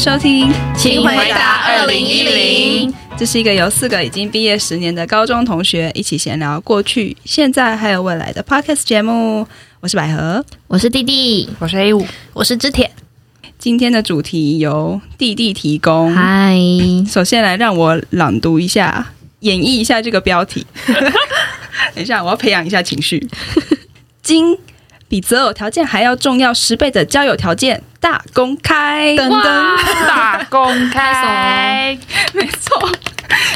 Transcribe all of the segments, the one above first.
收听，请回答二零一零。这是一个由四个已经毕业十年的高中同学一起闲聊过去、现在还有未来的 Podcast 节目。我是百合，我是弟弟，我是 A 五，我是知铁。今天的主题由弟弟提供。嗨，首先来让我朗读一下，演绎一下这个标题。等一下，我要培养一下情绪。今比择偶条件还要重要十倍的交友条件大公开，噔噔，大公开，没错。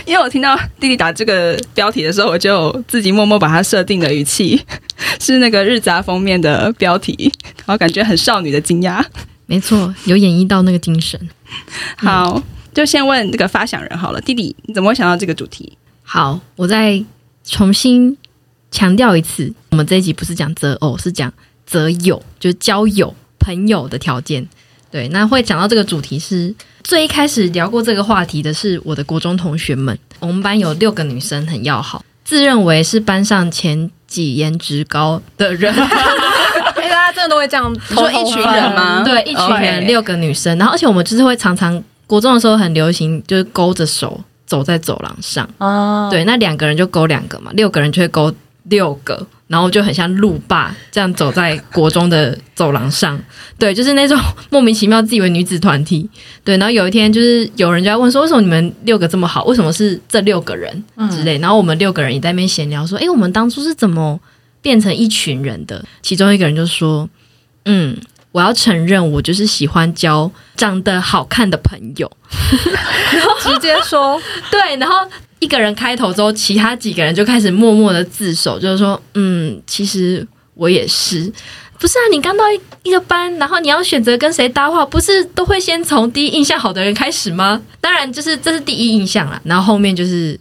因为我听到弟弟打这个标题的时候，我就自己默默把它设定的语气 是那个日杂封面的标题，然后感觉很少女的惊讶。没错，有演绎到那个精神。好，嗯、就先问这个发想人好了，弟弟，你怎么会想到这个主题？好，我再重新强调一次，我们这一集不是讲择偶，是讲。择友就是交友朋友的条件，对，那会讲到这个主题是最一开始聊过这个话题的是我的国中同学们，我们班有六个女生很要好，自认为是班上前几颜值高的人，大家真的都会这样说一群人吗？对，一群人六个女生，然后而且我们就是会常常国中的时候很流行，就是勾着手走在走廊上，哦，对，那两个人就勾两个嘛，六个人就会勾六个。然后就很像路霸这样走在国中的走廊上，对，就是那种莫名其妙自以为女子团体，对。然后有一天，就是有人就在问说，为什么你们六个这么好？为什么是这六个人之类？然后我们六个人也在那边闲聊说，诶，我们当初是怎么变成一群人的？其中一个人就说，嗯，我要承认，我就是喜欢交长得好看的朋友，然 后直接说，对，然后。一个人开头之后，其他几个人就开始默默的自首，就是说，嗯，其实我也是，不是啊？你刚到一一个班，然后你要选择跟谁搭话，不是都会先从第一印象好的人开始吗？当然，就是这是第一印象啦，然后后面就是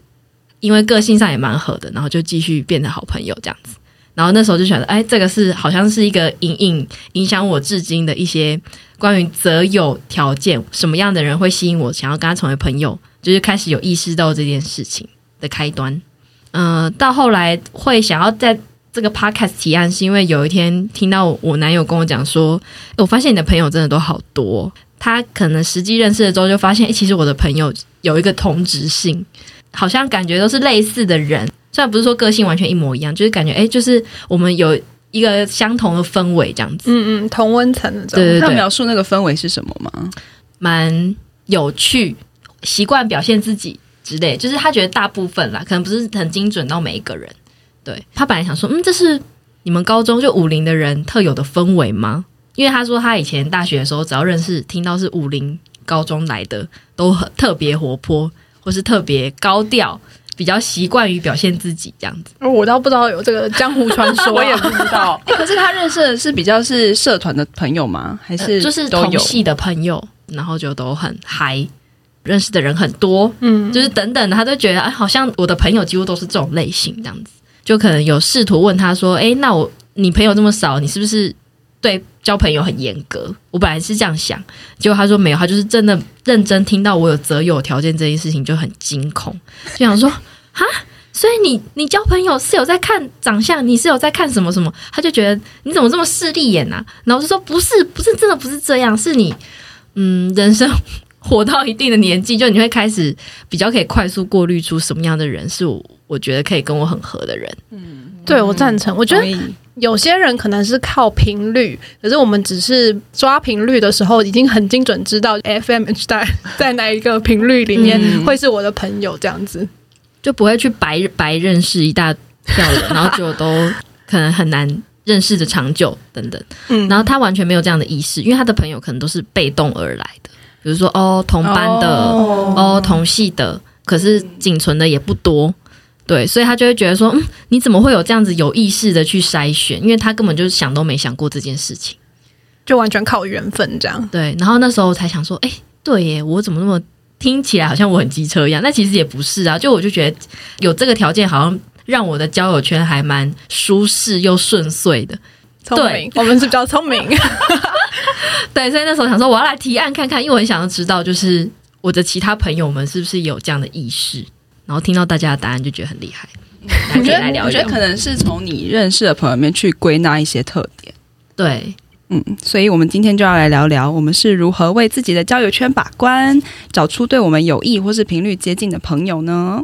因为个性上也蛮合的，然后就继续变成好朋友这样子。然后那时候就觉得，哎，这个是好像是一个隐隐影响我至今的一些关于择友条件，什么样的人会吸引我，想要跟他成为朋友。就是开始有意识到这件事情的开端，嗯、到后来会想要在这个 podcast 提案，是因为有一天听到我男友跟我讲说，我发现你的朋友真的都好多，他可能实际认识了之后就发现，诶，其实我的朋友有一个同质性，好像感觉都是类似的人，虽然不是说个性完全一模一样，就是感觉，诶，就是我们有一个相同的氛围这样子，嗯嗯，同温层的，对对对，他描述那个氛围是什么吗？蛮有趣。习惯表现自己之类，就是他觉得大部分啦，可能不是很精准到每一个人。对，他本来想说，嗯，这是你们高中就武陵的人特有的氛围吗？因为他说他以前大学的时候，只要认识听到是武陵高中来的，都很特别活泼，或是特别高调，比较习惯于表现自己这样子。我倒不知道有这个江湖传说，我也不知道。欸，可是他认识的是比较是社团的朋友吗？还是、呃、就是同系的朋友，然后就都很嗨。认识的人很多，嗯，就是等等，他都觉得哎，好像我的朋友几乎都是这种类型，这样子，就可能有试图问他说，哎，那我你朋友这么少，你是不是对交朋友很严格？我本来是这样想，结果他说没有，他就是真的认真听到我有择友条件这件事情就很惊恐，就想说哈，所以你你交朋友是有在看长相，你是有在看什么什么？他就觉得你怎么这么势利眼啊？然后就说不是，不是真的不是这样，是你嗯人生。活到一定的年纪，就你会开始比较可以快速过滤出什么样的人是我，我觉得可以跟我很合的人。嗯，对，我赞成。我觉得有些人可能是靠频率，可是我们只是抓频率的时候，已经很精准知道 FM 在 在哪一个频率里面会是我的朋友，这样子、嗯、就不会去白白认识一大票人，然后就都可能很难认识的长久等等。嗯，然后他完全没有这样的意识，因为他的朋友可能都是被动而来的。比如说哦，同班的哦，哦，同系的，可是仅存的也不多，对，所以他就会觉得说，嗯，你怎么会有这样子有意识的去筛选？因为他根本就是想都没想过这件事情，就完全靠缘分这样。对，然后那时候才想说，哎，对耶，我怎么那么听起来好像我很机车一样？那其实也不是啊，就我就觉得有这个条件，好像让我的交友圈还蛮舒适又顺遂的。聪明，对，我们是比较聪明。对，所以那时候想说，我要来提案看看，因为我很想要知道，就是我的其他朋友们是不是有这样的意识。然后听到大家的答案，就觉得很厉害。我觉得，我觉得可能是从你认识的朋友里面去归纳一些特点。对，嗯，所以我们今天就要来聊聊，我们是如何为自己的交友圈把关，找出对我们有益或是频率接近的朋友呢？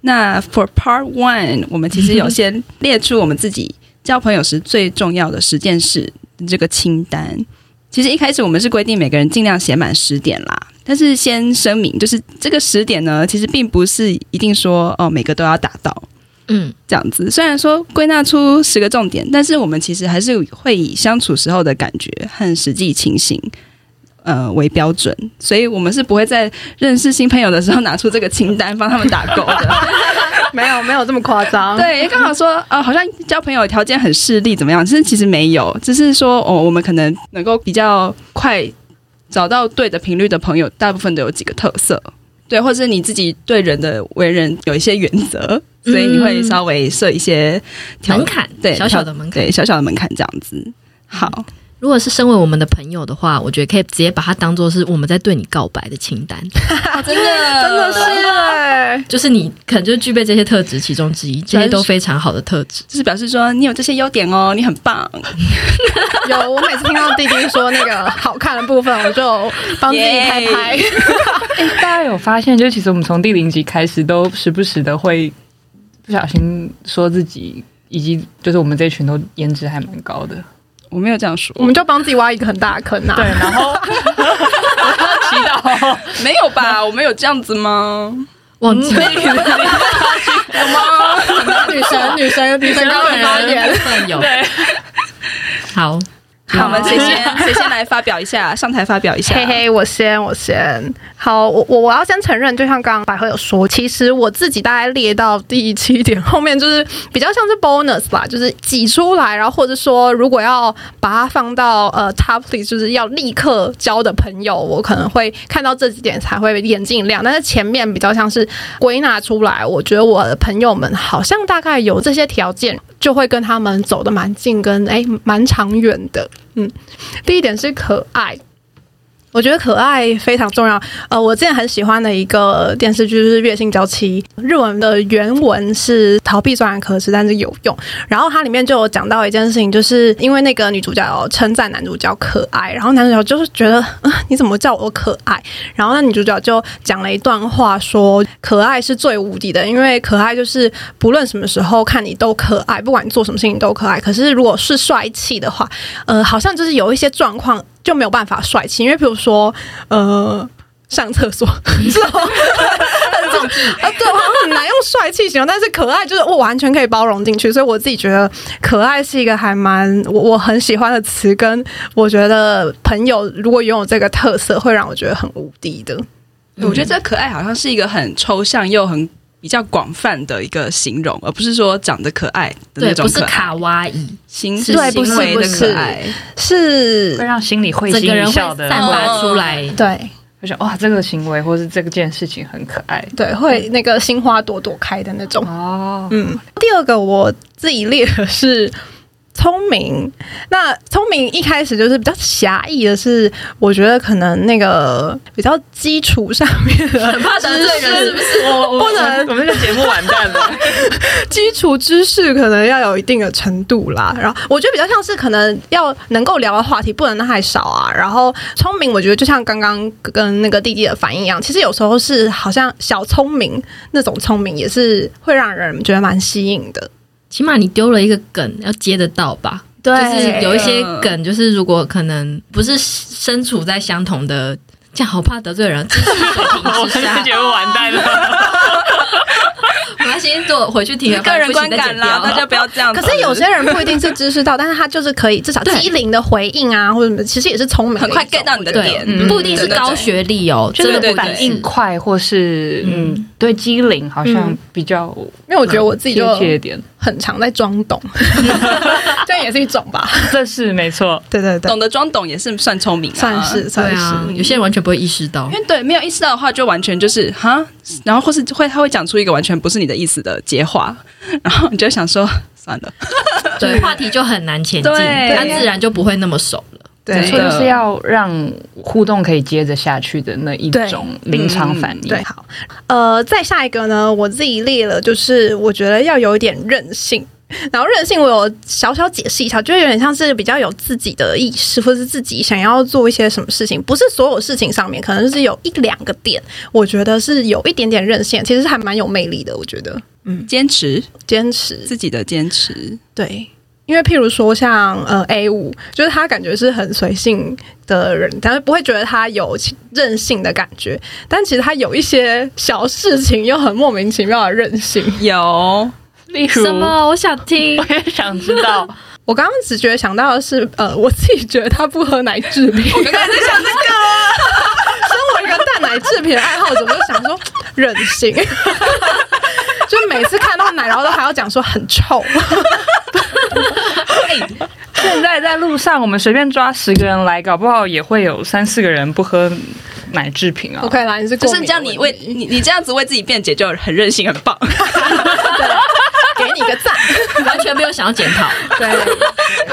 那 For Part One，我们其实有先列出我们自己交朋友时最重要的十件事这个清单。其实一开始我们是规定每个人尽量写满十点啦，但是先声明，就是这个十点呢，其实并不是一定说哦每个都要达到。嗯，这样子。虽然说归纳出十个重点，但是我们其实还是会以相处时候的感觉和实际情形，呃为标准。所以我们是不会在认识新朋友的时候拿出这个清单帮他们打勾的。没有，没有这么夸张。对，刚好说，呃，好像交朋友条件很势利，怎么样？其实其实没有，只是说，哦，我们可能能够比较快找到对的频率的朋友，大部分都有几个特色。对，或者是你自己对人的为人有一些原则。所以你会稍微设一些门槛，对小小的门槛，对小小的门槛这样子。好，如果是身为我们的朋友的话，我觉得可以直接把它当做是我们在对你告白的清单。真的，真的是，就是你可能就具备这些特质其中之一，这些都非常好的特质，就是表示说你有这些优点哦，你很棒。有，我每次听到弟弟说那个好看的部分，我就帮自己拍拍。欸，大家有发现，就其实我们从第零集开始，都时不时的会。不小心说自己，以及就是我们这群都颜值还蛮高的，我没有这样说，我们就帮自己挖一个很大的坑啊。对，然后祈 祷没有吧？我们有这样子吗？忘记了 有吗？女神，女神，女神高人发言，有对，好。好，我们谁先 谁先来发表一下？上台发表一下。嘿嘿，我先，我先。好，我我我要先承认，就像刚刚百合有说，其实我自己大概列到第七点 后面，就是比较像是 bonus 吧，就是挤出来，然后或者说如果要把它放到呃 top list，就是要立刻交的朋友，我可能会看到这几点才会眼睛一亮。但是前面比较像是归纳出来，我觉得我的朋友们好像大概有这些条件，就会跟他们走得蛮近，跟哎蛮长远的。嗯，第一点是可爱。我觉得可爱非常重要。呃，我之前很喜欢的一个电视剧是《月薪娇妻》，日文的原文是“逃避虽然可耻，但是有用”。然后它里面就有讲到一件事情，就是因为那个女主角称赞男主角可爱，然后男主角就是觉得，呃，你怎么叫我可爱？然后那女主角就讲了一段话，说可爱是最无敌的，因为可爱就是不论什么时候看你都可爱，不管你做什么事情都可爱。可是如果是帅气的话，呃，好像就是有一些状况。就没有办法帅气，因为比如说，呃，上厕所 之后，啊，对，好像很难用帅气形容，但是可爱就是我完全可以包容进去，所以我自己觉得可爱是一个还蛮我我很喜欢的词，跟我觉得朋友如果拥有这个特色，会让我觉得很无敌的。我觉得这可爱好像是一个很抽象又很。比较广泛的一个形容，而不是说长得可爱的那种可爱，对，不是卡哇伊，行是行为的可爱，是。会让心里会心一笑的，散发出来。哦、对，我想哇，这个行为或是这个件事情很可爱，对，会那个心花朵朵开的那种。哦，嗯，第二个我自己列的是。聪明，那聪明一开始就是比较狭义的是，我觉得可能那个比较基础上面的，很怕得罪人是不是？我不能，我们这个节目完蛋了。基础知识可能要有一定的程度啦，然后我觉得比较像是可能要能够聊的话题不能太少啊。然后聪明，我觉得就像刚刚跟那个弟弟的反应一样，其实有时候是好像小聪明那种聪明，也是会让人觉得蛮吸引的。起码你丢了一个梗，要接得到吧？对，就是有一些梗，就是如果可能不是身处在相同的，这样好怕得罪人，知识水平之下，我觉得完蛋了。我要先做回去听个人观感啦，大家不要这样。可是有些人不一定是知识到，但是他就是可以至少机灵的回应啊，或者什么，其实也是聪明，很快 get 到你的点，不一定是高学历哦，真的反应快，或是嗯，对机灵好像比较，因为我觉得我自己就很常在装懂，这样也是一种吧，这是没错，对对对，懂得装懂也是算聪明，算是算是，有些人完全不会意识到，因为对没有意识到的话，就完全就是哈，然后或是会他会讲出一个完全不是你的意思的接话，然后你就想说算了，对，话题就很难前进，他自然就不会那么熟了。对，就是要让互动可以接着下去的那一种临场反应。对，好，呃，再下一个呢，我自己列了，就是我觉得要有一点韧性。然后韧性，我有小小解释一下，就有点像是比较有自己的意识，或是自己想要做一些什么事情，不是所有事情上面，可能是有一两个点，我觉得是有一点点韧性，其实还蛮有魅力的。我觉得，嗯，坚持，坚持自己的坚持，对。因为譬如说像呃 A 五，就是他感觉是很随性的人，但是不会觉得他有任性的感觉。但其实他有一些小事情又很莫名其妙的任性。有，例如什么？我想听，我也想知道。我刚刚只觉得想到的是，呃，我自己觉得他不喝奶制品。我刚才在想这个。身为一个蛋奶制品的爱好者，我就想说任性。就每次看到奶，然后都还要讲说很臭。现在在路上，我们随便抓十个人来，搞不好也会有三四个人不喝奶制品啊。OK 啦，你是就是这样，你为你你这样子为自己辩解就很任性，很棒。给你个赞，完全没有想要检讨。对，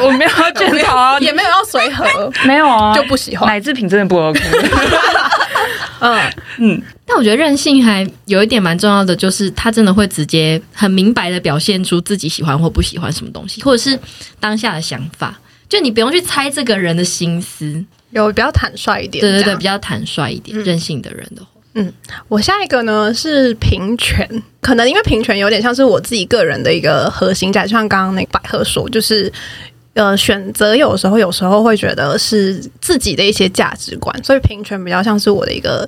我没有要检讨啊，也没有要随和，没有啊，就不喜欢。奶制品，真的不 OK。嗯。嗯，但我觉得任性还有一点蛮重要的，就是他真的会直接很明白的表现出自己喜欢或不喜欢什么东西，或者是当下的想法，就你不用去猜这个人的心思，有比较坦率一点，对对对，比较坦率一点，嗯、任性的人的话，嗯，我下一个呢是平权，可能因为平权有点像是我自己个人的一个核心价值，像刚刚那个百合说，就是。呃，选择有时候有时候会觉得是自己的一些价值观，所以平权比较像是我的一个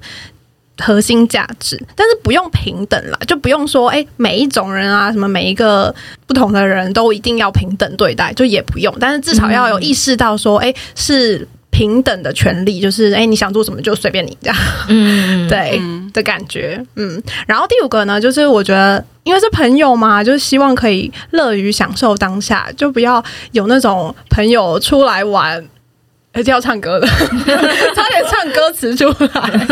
核心价值，但是不用平等啦，就不用说哎，每一种人啊，什么每一个不同的人都一定要平等对待，就也不用，但是至少要有意识到说，哎，是。平等的权利就是，哎、欸，你想做什么就随便你这样，嗯，对的感觉，嗯。然后第五个呢，就是我觉得，因为是朋友嘛，就是希望可以乐于享受当下，就不要有那种朋友出来玩，而且要唱歌的，差点唱歌词出来。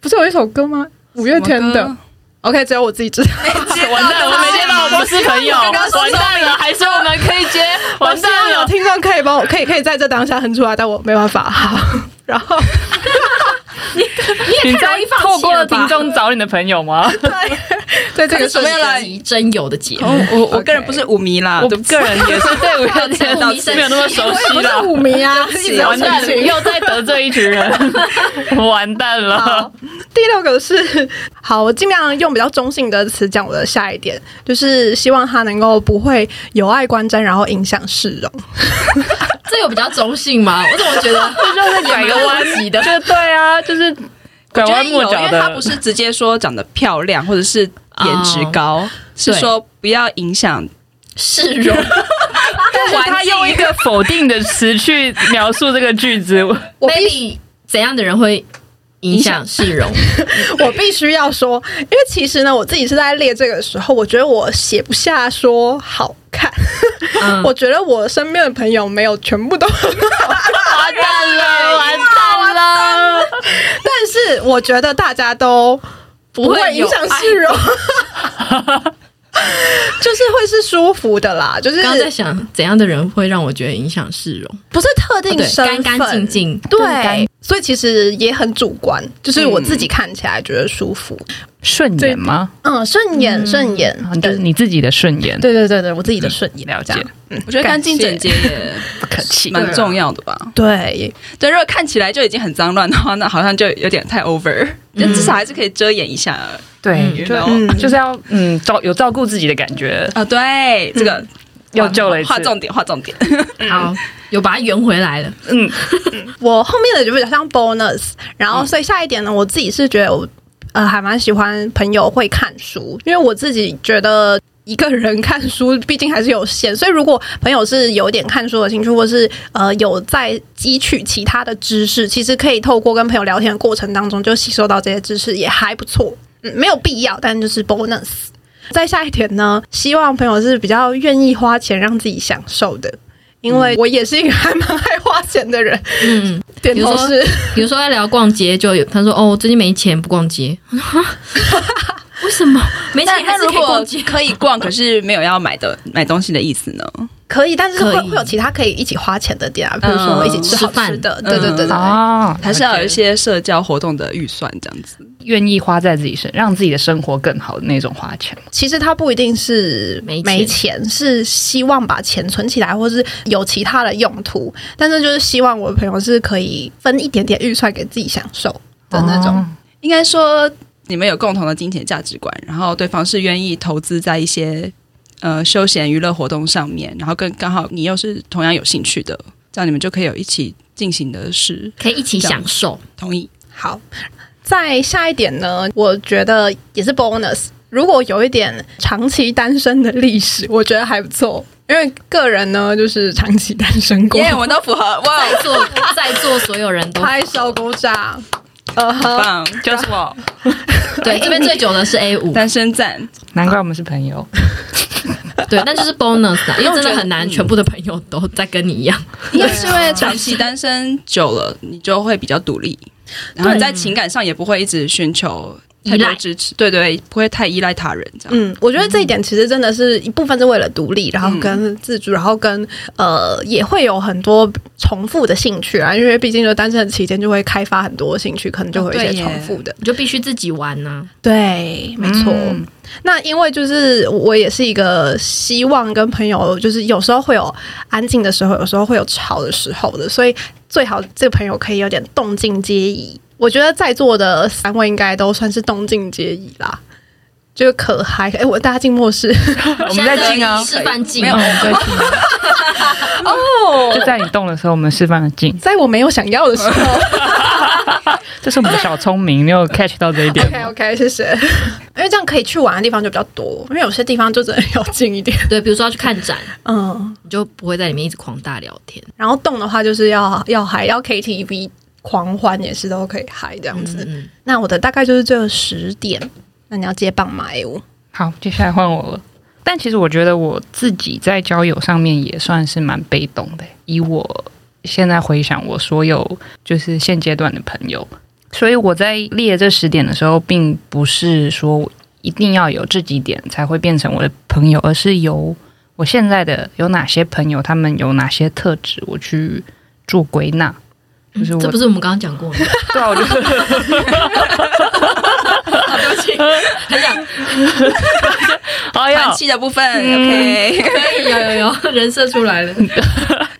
不是有一首歌吗？五月天的。OK，只有我自己知道。完蛋了，我没接到，我不是朋友。完蛋了，还是我们可以接。完蛋了，有听众可以帮我，可以可以在这当下哼出来，但我没办法。好，然后你你也太容易放弃了吧？透过听众找你的朋友吗？对，对这个是来真有的节目。我我个人不是舞迷啦，我个人也是对五月天没有那么熟悉啦。舞迷啊，完蛋了，又在得罪一群人，完蛋了。第六个是好，我尽量用比较中性的词讲我的下一点，就是希望他能够不会有碍观瞻，然后影响市容。这有比较中性吗？我怎么觉得这 就是拐个弯级的？就对啊，就是拐弯抹角的。因为他不是直接说长得漂亮或者是颜值高，哦、是说不要影响市容。但是他用一个否定的词去描述这个句子，我必怎样的人会？影响市容，我必须要说，因为其实呢，我自己是在列这个时候，我觉得我写不下说好看，嗯、我觉得我身边的朋友没有全部都很好看，完蛋了，完蛋了，但是我觉得大家都不会影响市容。就是会是舒服的啦，就是刚在想怎样的人会让我觉得影响市容，不是特定身份，干干净净，对，所以其实也很主观，就是我自己看起来觉得舒服，顺眼吗？嗯，顺眼，顺眼，就是你自己的顺眼，对对对对，我自己的顺眼，了解。嗯，我觉得干净整洁也 不可气，蛮重要的吧？对。对，如果看起来就已经很脏乱的话，那好像就有点太 over，就至少还是可以遮掩一下。对，就就是要嗯照有照顾自己的感觉。啊。对，这个又救了一次，划重点，划重点。好，有把它圆回来了。嗯，我后面的就比较像 bonus，然后所以下一点呢，我自己是觉得我呃还蛮喜欢朋友会看书，因为我自己觉得一个人看书毕竟还是有限，所以如果朋友是有点看书的兴趣，或是呃有在汲取其他的知识，其实可以透过跟朋友聊天的过程当中就吸收到这些知识，也还不错。嗯，没有必要，但就是 bonus。再下一点呢，希望朋友是比较愿意花钱让自己享受的，因为我也是一个还蛮爱花钱的人。嗯，点头是，比如说在聊逛街，就有他说：“哦，我最近没钱不逛街。”为什么？没钱还是可以逛街？可以逛，可是没有要买的买东西的意思呢？可以，但是会会有其他可以一起花钱的店啊，比如说一起吃好吃的，对对对对，哦，还是要有一些社交活动的预算这样子。愿意花在自己身，让自己的生活更好的那种花钱。其实他不一定是没钱，没钱是希望把钱存起来，或是有其他的用途。但是就是希望我的朋友是可以分一点点预算给自己享受的那种。哦、应该说你们有共同的金钱价值观，然后对方是愿意投资在一些呃休闲娱乐活动上面，然后跟刚好你又是同样有兴趣的，这样你们就可以有一起进行的事，可以一起享受。同意。好。再下一点呢，我觉得也是 bonus。如果有一点长期单身的历史，我觉得还不错。因为个人呢，就是长期单身过，因为我们都符合。哇，在座在座所有人都拍手鼓掌，很棒，就是我。对，这边最久的是 A 五单身赞，难怪我们是朋友。对，那就是 bonus 啊，因为真的很难，全部的朋友都在跟你一样。应该是因为长期单身久了，你就会比较独立。然后你在情感上也不会一直寻求太多支持，对对，不会太依赖他人这样。嗯，我觉得这一点其实真的是一部分是为了独立，然后跟自主，然后跟呃也会有很多重复的兴趣啊，因为毕竟就单身的期间就会开发很多兴趣，可能就会有一些重复的，你就必须自己玩呢、啊。对，没错。嗯、那因为就是我也是一个希望跟朋友就是有时候会有安静的时候，有时候会有吵的时候的，所以。最好这个朋友可以有点动静皆宜，我觉得在座的三位应该都算是动静皆宜啦，就可嗨。哎，我大家静默 示，我们在静啊，示范静，没有在静。哦，就在你动的时候，我们示范了静，在我没有想要的时候，这是我们的小聪明，你有 catch 到这一点？OK OK，谢谢。因为这样可以去玩的地方就比较多，因为有些地方就真的要近一点。对，比如说要去看展，嗯，你就不会在里面一直狂大聊天。然后动的话，就是要要嗨，要 KTV 狂欢也是都可以嗨这样子。嗯、那我的大概就是这十点，那你要接棒吗？我，好，接下来换我了。但其实我觉得我自己在交友上面也算是蛮被动的。以我现在回想，我所有就是现阶段的朋友。所以我在列这十点的时候，并不是说一定要有这几点才会变成我的朋友，而是由我现在的有哪些朋友，他们有哪些特质，我去做归纳。就是我、嗯、这不是我们刚刚讲过吗？对啊，我就 好对不起，很想 好有气的部分、嗯、，OK，可以有有有人设出来了。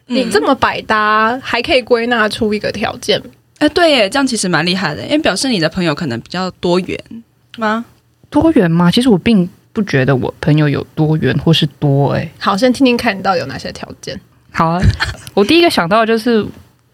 你这么百搭，还可以归纳出一个条件。哎，对耶，这样其实蛮厉害的，因为表示你的朋友可能比较多元吗？多元吗？其实我并不觉得我朋友有多元或是多哎。好，先听听看你到底有哪些条件。好啊，我第一个想到的就是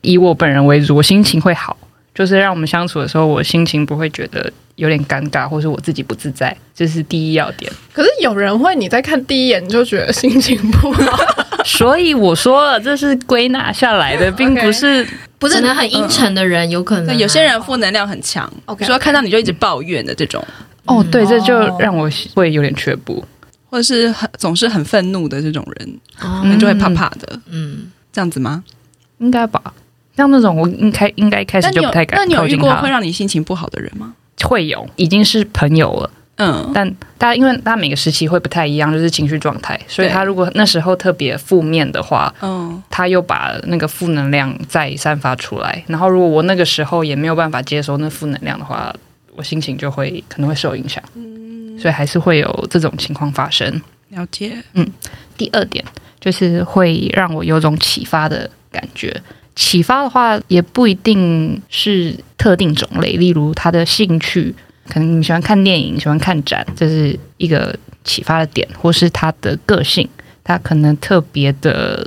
以我本人为主，我心情会好，就是让我们相处的时候，我心情不会觉得有点尴尬，或是我自己不自在，这是第一要点。可是有人会你在看第一眼就觉得心情不好，所以我说了，这是归纳下来的，并不是。Okay. 不是可能很阴沉的人，嗯、有可能有些人负能量很强，okay, 说看到你就一直抱怨的这种。哦，对，这就让我会有点却步，或者是很总是很愤怒的这种人，哦、你就会怕怕的。嗯，这样子吗？应该吧。像那种我应该应该开始就不太敢靠近他。那你有遇过会让你心情不好的人吗？会有，已经是朋友了。嗯，但大家因为大家每个时期会不太一样，就是情绪状态，所以他如果那时候特别负面的话，嗯，他又把那个负能量再散发出来。然后如果我那个时候也没有办法接收那负能量的话，我心情就会可能会受影响。嗯，所以还是会有这种情况发生。了解。嗯，第二点就是会让我有种启发的感觉。启发的话也不一定是特定种类，例如他的兴趣。可能你喜欢看电影，喜欢看展，这是一个启发的点，或是他的个性，他可能特别的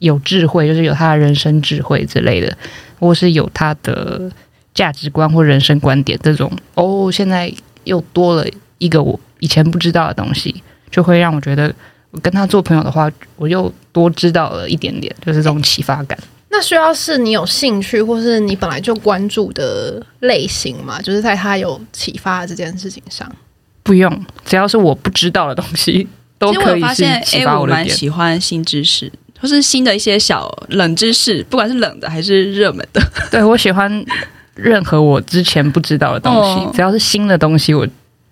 有智慧，就是有他的人生智慧之类的，或是有他的价值观或人生观点这种。哦，现在又多了一个我以前不知道的东西，就会让我觉得我跟他做朋友的话，我又多知道了一点点，就是这种启发感。那需要是你有兴趣，或是你本来就关注的类型嘛？就是在他有启发的这件事情上，不用，只要是我不知道的东西，都可以是启发我的点。蛮喜欢新知识，或是新的一些小冷知识，不管是冷的还是热门的。对，我喜欢任何我之前不知道的东西，哦、只要是新的东西，我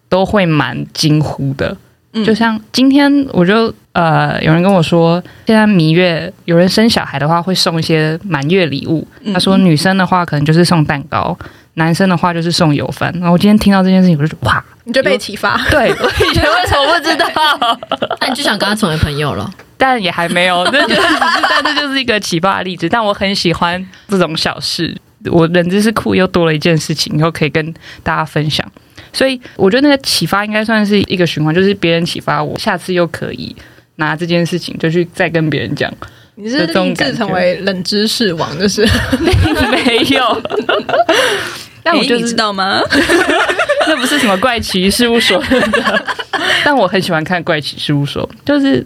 都会蛮惊呼的。就像今天我就呃，有人跟我说，现在蜜月有人生小孩的话会送一些满月礼物。他说女生的话可能就是送蛋糕，男生的话就是送油饭。然后我今天听到这件事情，我就觉得哇，你就被启发。对，我以前为什么不知道？那你就想跟他成为朋友了？但也还没有，这就是，但这就是一个启发的例子。但我很喜欢这种小事，我人知识库又多了一件事情，以后可以跟大家分享。所以我觉得那个启发应该算是一个循环，就是别人启发我，下次又可以拿这件事情就去再跟别人讲。你是立志成为冷知识王，就是 没有。但我就是欸、知道吗？那不是什么怪奇事务所的，但我很喜欢看怪奇事务所，就是。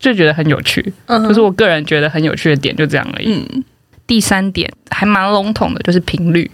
就觉得很有趣，嗯，就是我个人觉得很有趣的点，就这样而已。嗯，第三点还蛮笼统的，就是频率，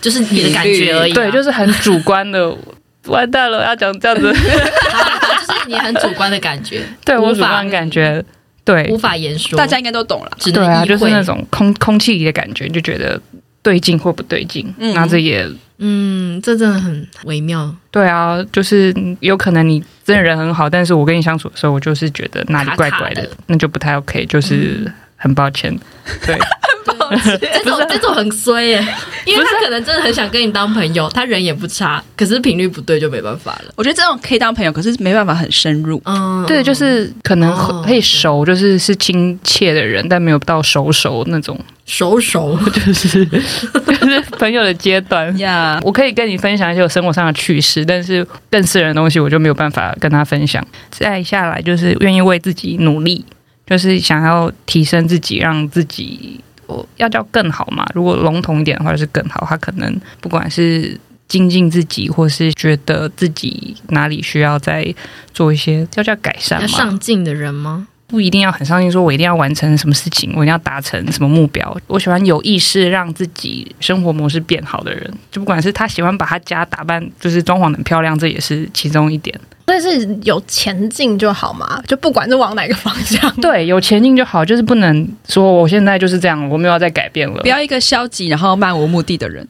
就是你的感觉而已，啊。对，就是很主观的。完蛋了，要讲这样子，就是你很主观的感觉。对我主观感觉，对，无法言说，大家应该都懂了。对啊，就是那种空空气里的感觉，就觉得对劲或不对劲。嗯，那这也。嗯，这真的很微妙。对啊，就是有可能你真的人很好，但是我跟你相处的时候，我就是觉得哪里怪怪的，卡卡的那就不太 OK，就是很抱歉。嗯、对，这种这种很衰耶，因为他可能真的很想跟你当朋友，他人也不差，可是频率不对就没办法了。我觉得这种可以当朋友，可是没办法很深入。嗯，对，就是可能可以熟，就是是亲切的人，但没有到熟熟那种。熟熟就是 就是朋友的阶段呀。Yeah. 我可以跟你分享一些我生活上的趣事，但是更私人的东西我就没有办法跟他分享。再下来就是愿意为自己努力，就是想要提升自己，让自己我要叫更好嘛。如果笼统一点的话，就是更好。他可能不管是精进自己，或是觉得自己哪里需要再做一些要叫改善嘛，上进的人吗？不一定要很上进，说我一定要完成什么事情，我一定要达成什么目标。我喜欢有意识让自己生活模式变好的人，就不管是他喜欢把他家打扮，就是装潢很漂亮，这也是其中一点。但是有前进就好嘛，就不管是往哪个方向，对，有前进就好，就是不能说我现在就是这样，我没有要再改变了。不要一个消极然后漫无目的的人，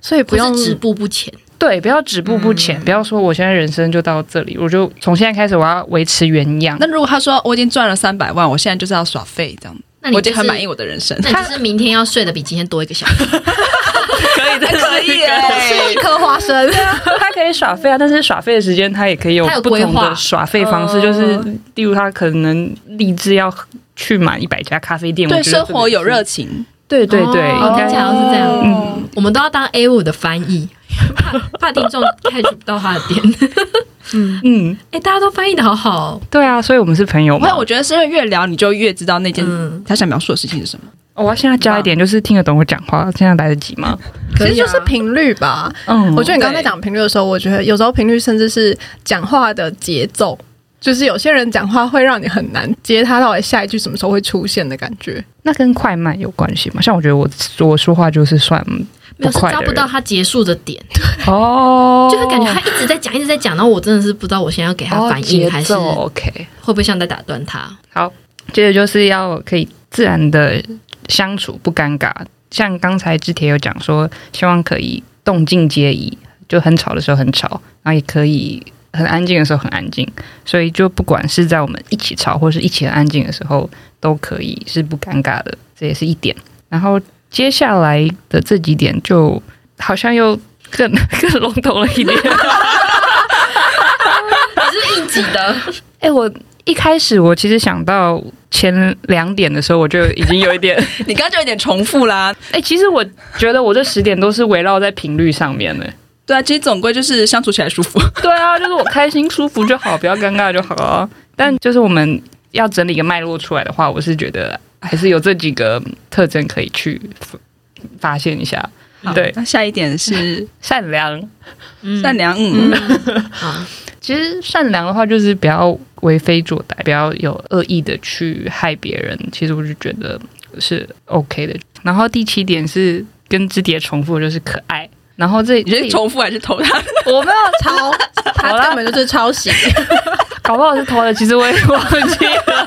所以不用止步不前。对，不要止步不前，嗯、不要说我现在人生就到这里，我就从现在开始我要维持原样。那如果他说我已经赚了三百万，我现在就是要耍废这样，那你、就是、我已经很满意我的人生。那就是明天要睡得比今天多一个小时，可以的，可以，吃一颗花生，他可以耍废啊，但是耍废的时间他也可以有不同的耍废方式，就是例如他可能立志要去满一百家咖啡店，对生活有热情。对对对，应该好像是这样。嗯，我们都要当 A 五的翻译，怕 怕听众 catch 不到他的点。嗯嗯，哎、欸，大家都翻译的好好。对啊，所以我们是朋友嘛。没有，我觉得是因为越聊你就越知道那件他想描述的事情是什么。我要现在加一点，就是听得懂我讲话，现在来得及吗？其实就是频率吧。嗯，我觉得你刚才讲频率的时候，我觉得有时候频率甚至是讲话的节奏。就是有些人讲话会让你很难接他到底下一句什么时候会出现的感觉，那跟快慢有关系吗？像我觉得我我说话就是算不快的人，没有，是抓不到他结束的点哦，就是感觉他一直在讲一直在讲，然后我真的是不知道我现在要给他反应、哦、还是 OK，会不会像在打断他？好，接着就是要可以自然的相处不尴尬，像刚才之前有讲说，希望可以动静皆宜，就很吵的时候很吵，然后也可以。很安静的时候很安静，所以就不管是在我们一起吵或是一起很安静的时候，都可以是不尴尬的，这也是一点。然后接下来的这几点就好像又更 更笼统了一点，你是应急的。哎、欸，我一开始我其实想到前两点的时候，我就已经有一点，你刚刚就有点重复啦。哎、欸，其实我觉得我这十点都是围绕在频率上面的。对啊，其实总归就是相处起来舒服。对啊，就是我开心舒服就好，不要尴尬就好啊。但就是我们要整理一个脉络出来的话，我是觉得还是有这几个特征可以去发现一下。对，那下一点是 善良，善良。嗯，嗯其实善良的话就是不要为非作歹，不要有恶意的去害别人。其实我就觉得是 OK 的。然后第七点是跟之蝶重复，就是可爱。然后这你是重复还是偷他？我没有抄，他根本就是抄袭，搞不好是偷的。其实我也忘记了，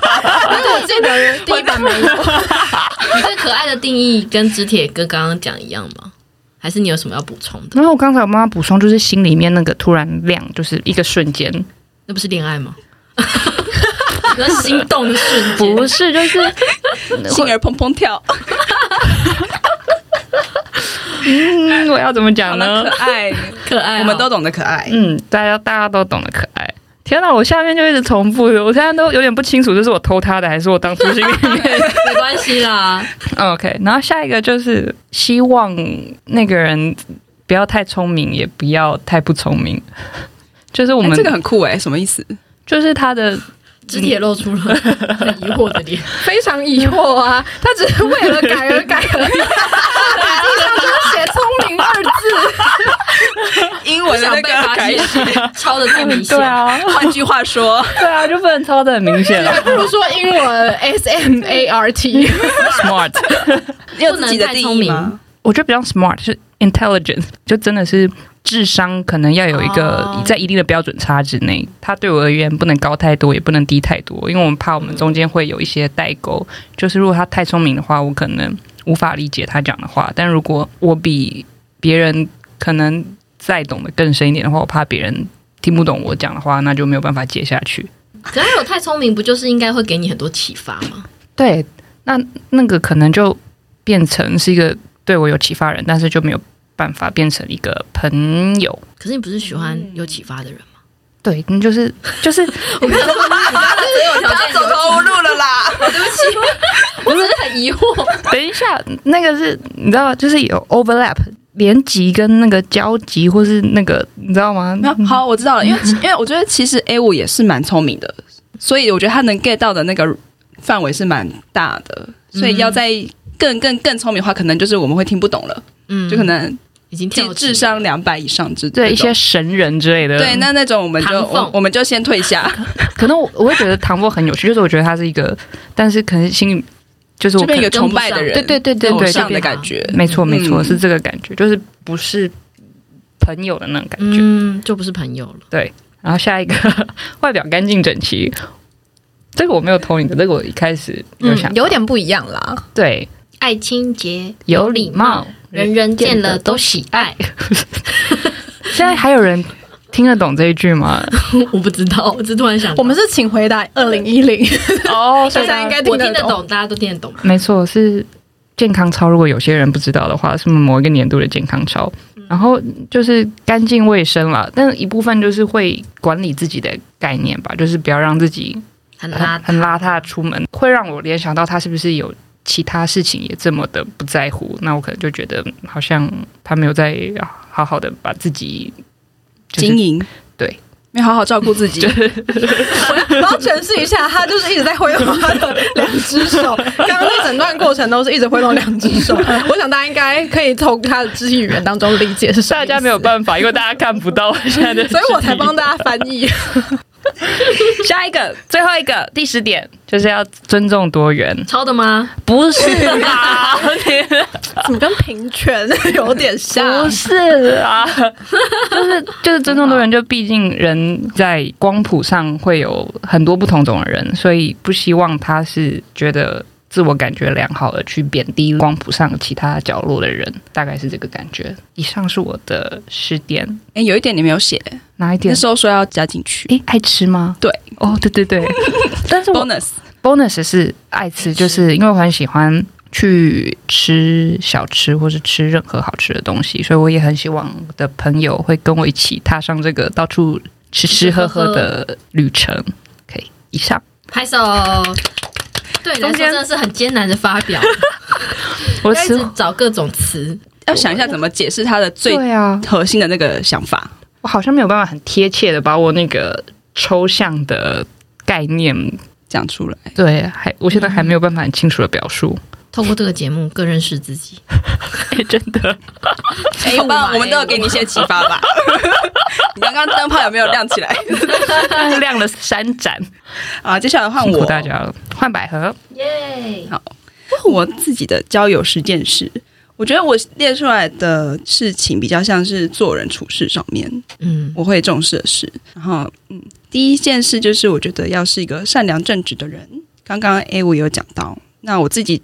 但是我记得第一版没有。你对可爱的定义跟直铁哥刚刚讲一样吗？还是你有什么要补充的？因为我刚才有妈妈补充，就是心里面那个突然亮，就是一个瞬间，那不是恋爱吗？那心动的瞬间不是，就是心儿砰砰跳。嗯，我要怎么讲呢？可爱，可爱，我们都懂得可爱。嗯，大家大家都懂得可爱。天哪，我下面就一直重复，我现在都有点不清楚，这是我偷他的还是我当初心里面？没关系啦。OK，然后下一个就是希望那个人不要太聪明，也不要太不聪明。就是我们、欸、这个很酷哎，什么意思？就是他的肢体也露出了很 疑惑的脸，非常疑惑啊！他只是为了改而改而已，就是写聪明二字，英文的那个改写抄的这么明显。对啊，换句话说，对啊，就不能抄的很明显了。不如说英文 S M A R T smart，你有自己的定义吗？我觉得比较 smart 是 intelligent，就真的是。智商可能要有一个在一定的标准差之内，他对我而言不能高太多，也不能低太多，因为我们怕我们中间会有一些代沟。就是如果他太聪明的话，我可能无法理解他讲的话；但如果我比别人可能再懂得更深一点的话，我怕别人听不懂我讲的话，那就没有办法接下去。可是有太聪明，不就是应该会给你很多启发吗？对，那那个可能就变成是一个对我有启发的人，但是就没有。办法变成一个朋友，可是你不是喜欢有启发的人吗？对，你就是就是，我跟你说，你不要走投无路了啦！对不起，我真的很疑惑。等一下，那个是你知道，就是有 overlap 连级跟那个交集，或是那个你知道吗？没有，好，我知道了。因为因为我觉得其实 A 五也是蛮聪明的，所以我觉得他能 get 到的那个范围是蛮大的。所以要在更更更聪明的话，可能就是我们会听不懂了。嗯，就可能。已经智商两百以上之对一些神人之类的，对那那种我们就我，我们就先退下。可能我我会觉得唐凤很有趣，就是我觉得他是一个，但是可能心里就是我一个崇拜的人，对对对对对，这样的感觉，没错没错，是这个感觉，就是不是朋友的那种感觉，嗯，就不是朋友了。对，然后下一个 外表干净整齐，这个我没有投你的，这个我一开始有想、嗯、有点不一样啦。对，爱清洁，有礼貌。人人见了都喜爱。现在还有人听得懂这一句吗？我不知道，我只突然想，我们是请回答二零一零哦，大家应该听得懂，大家都听得懂。没错，是健康操。如果有些人不知道的话，是某一个年度的健康操。然后就是干净卫生了，但是一部分就是会管理自己的概念吧，就是不要让自己很邋很邋遢出门，会让我联想到他是不是有。其他事情也这么的不在乎，那我可能就觉得好像他没有在好好的把自己、就是、经营，对，没好好照顾自己。我要诠释一下，他就是一直在挥动他的两只手，刚刚那整段过程都是一直挥动两只手。我想大家应该可以从他的肢体语言当中理解是。大家没有办法，因为大家看不到现在的，所以我才帮大家翻译。下一个，最后一个，第十点就是要尊重多元。抄的吗？不是吧，怎么跟平权有点像？不是啊，就是就是尊重多元，就毕竟人在光谱上会有很多不同种的人，所以不希望他是觉得。自我感觉良好的去贬低光谱上其他角落的人，大概是这个感觉。以上是我的十点。哎、欸，有一点你没有写，哪一点？那时候说要加进去。哎、欸，爱吃吗？对，哦，对对对。但是 bonus bonus 是爱吃，就是因为我很喜欢去吃小吃或是吃任何好吃的东西，所以我也很希望我的朋友会跟我一起踏上这个到处吃吃喝喝的旅程。可以，以上拍手。对，中间真的是很艰难的发表，我一直找各种词，要想一下怎么解释他的最核心的那个想法。我好像没有办法很贴切的把我那个抽象的概念讲出来。对，还我现在还没有办法很清楚的表述。透过这个节目更认识自己，欸、真的。哎，好吧，我们都有给你一些启发吧。你刚刚灯泡有没有亮起来？亮了三盏。啊，接下来换我，大家了，换百合。耶好，我自己的交友十件事，我觉得我列出来的事情比较像是做人处事上面，嗯，我会重视的事。然后，嗯，第一件事就是我觉得要是一个善良正直的人。刚刚 A 我有讲到，那我自己。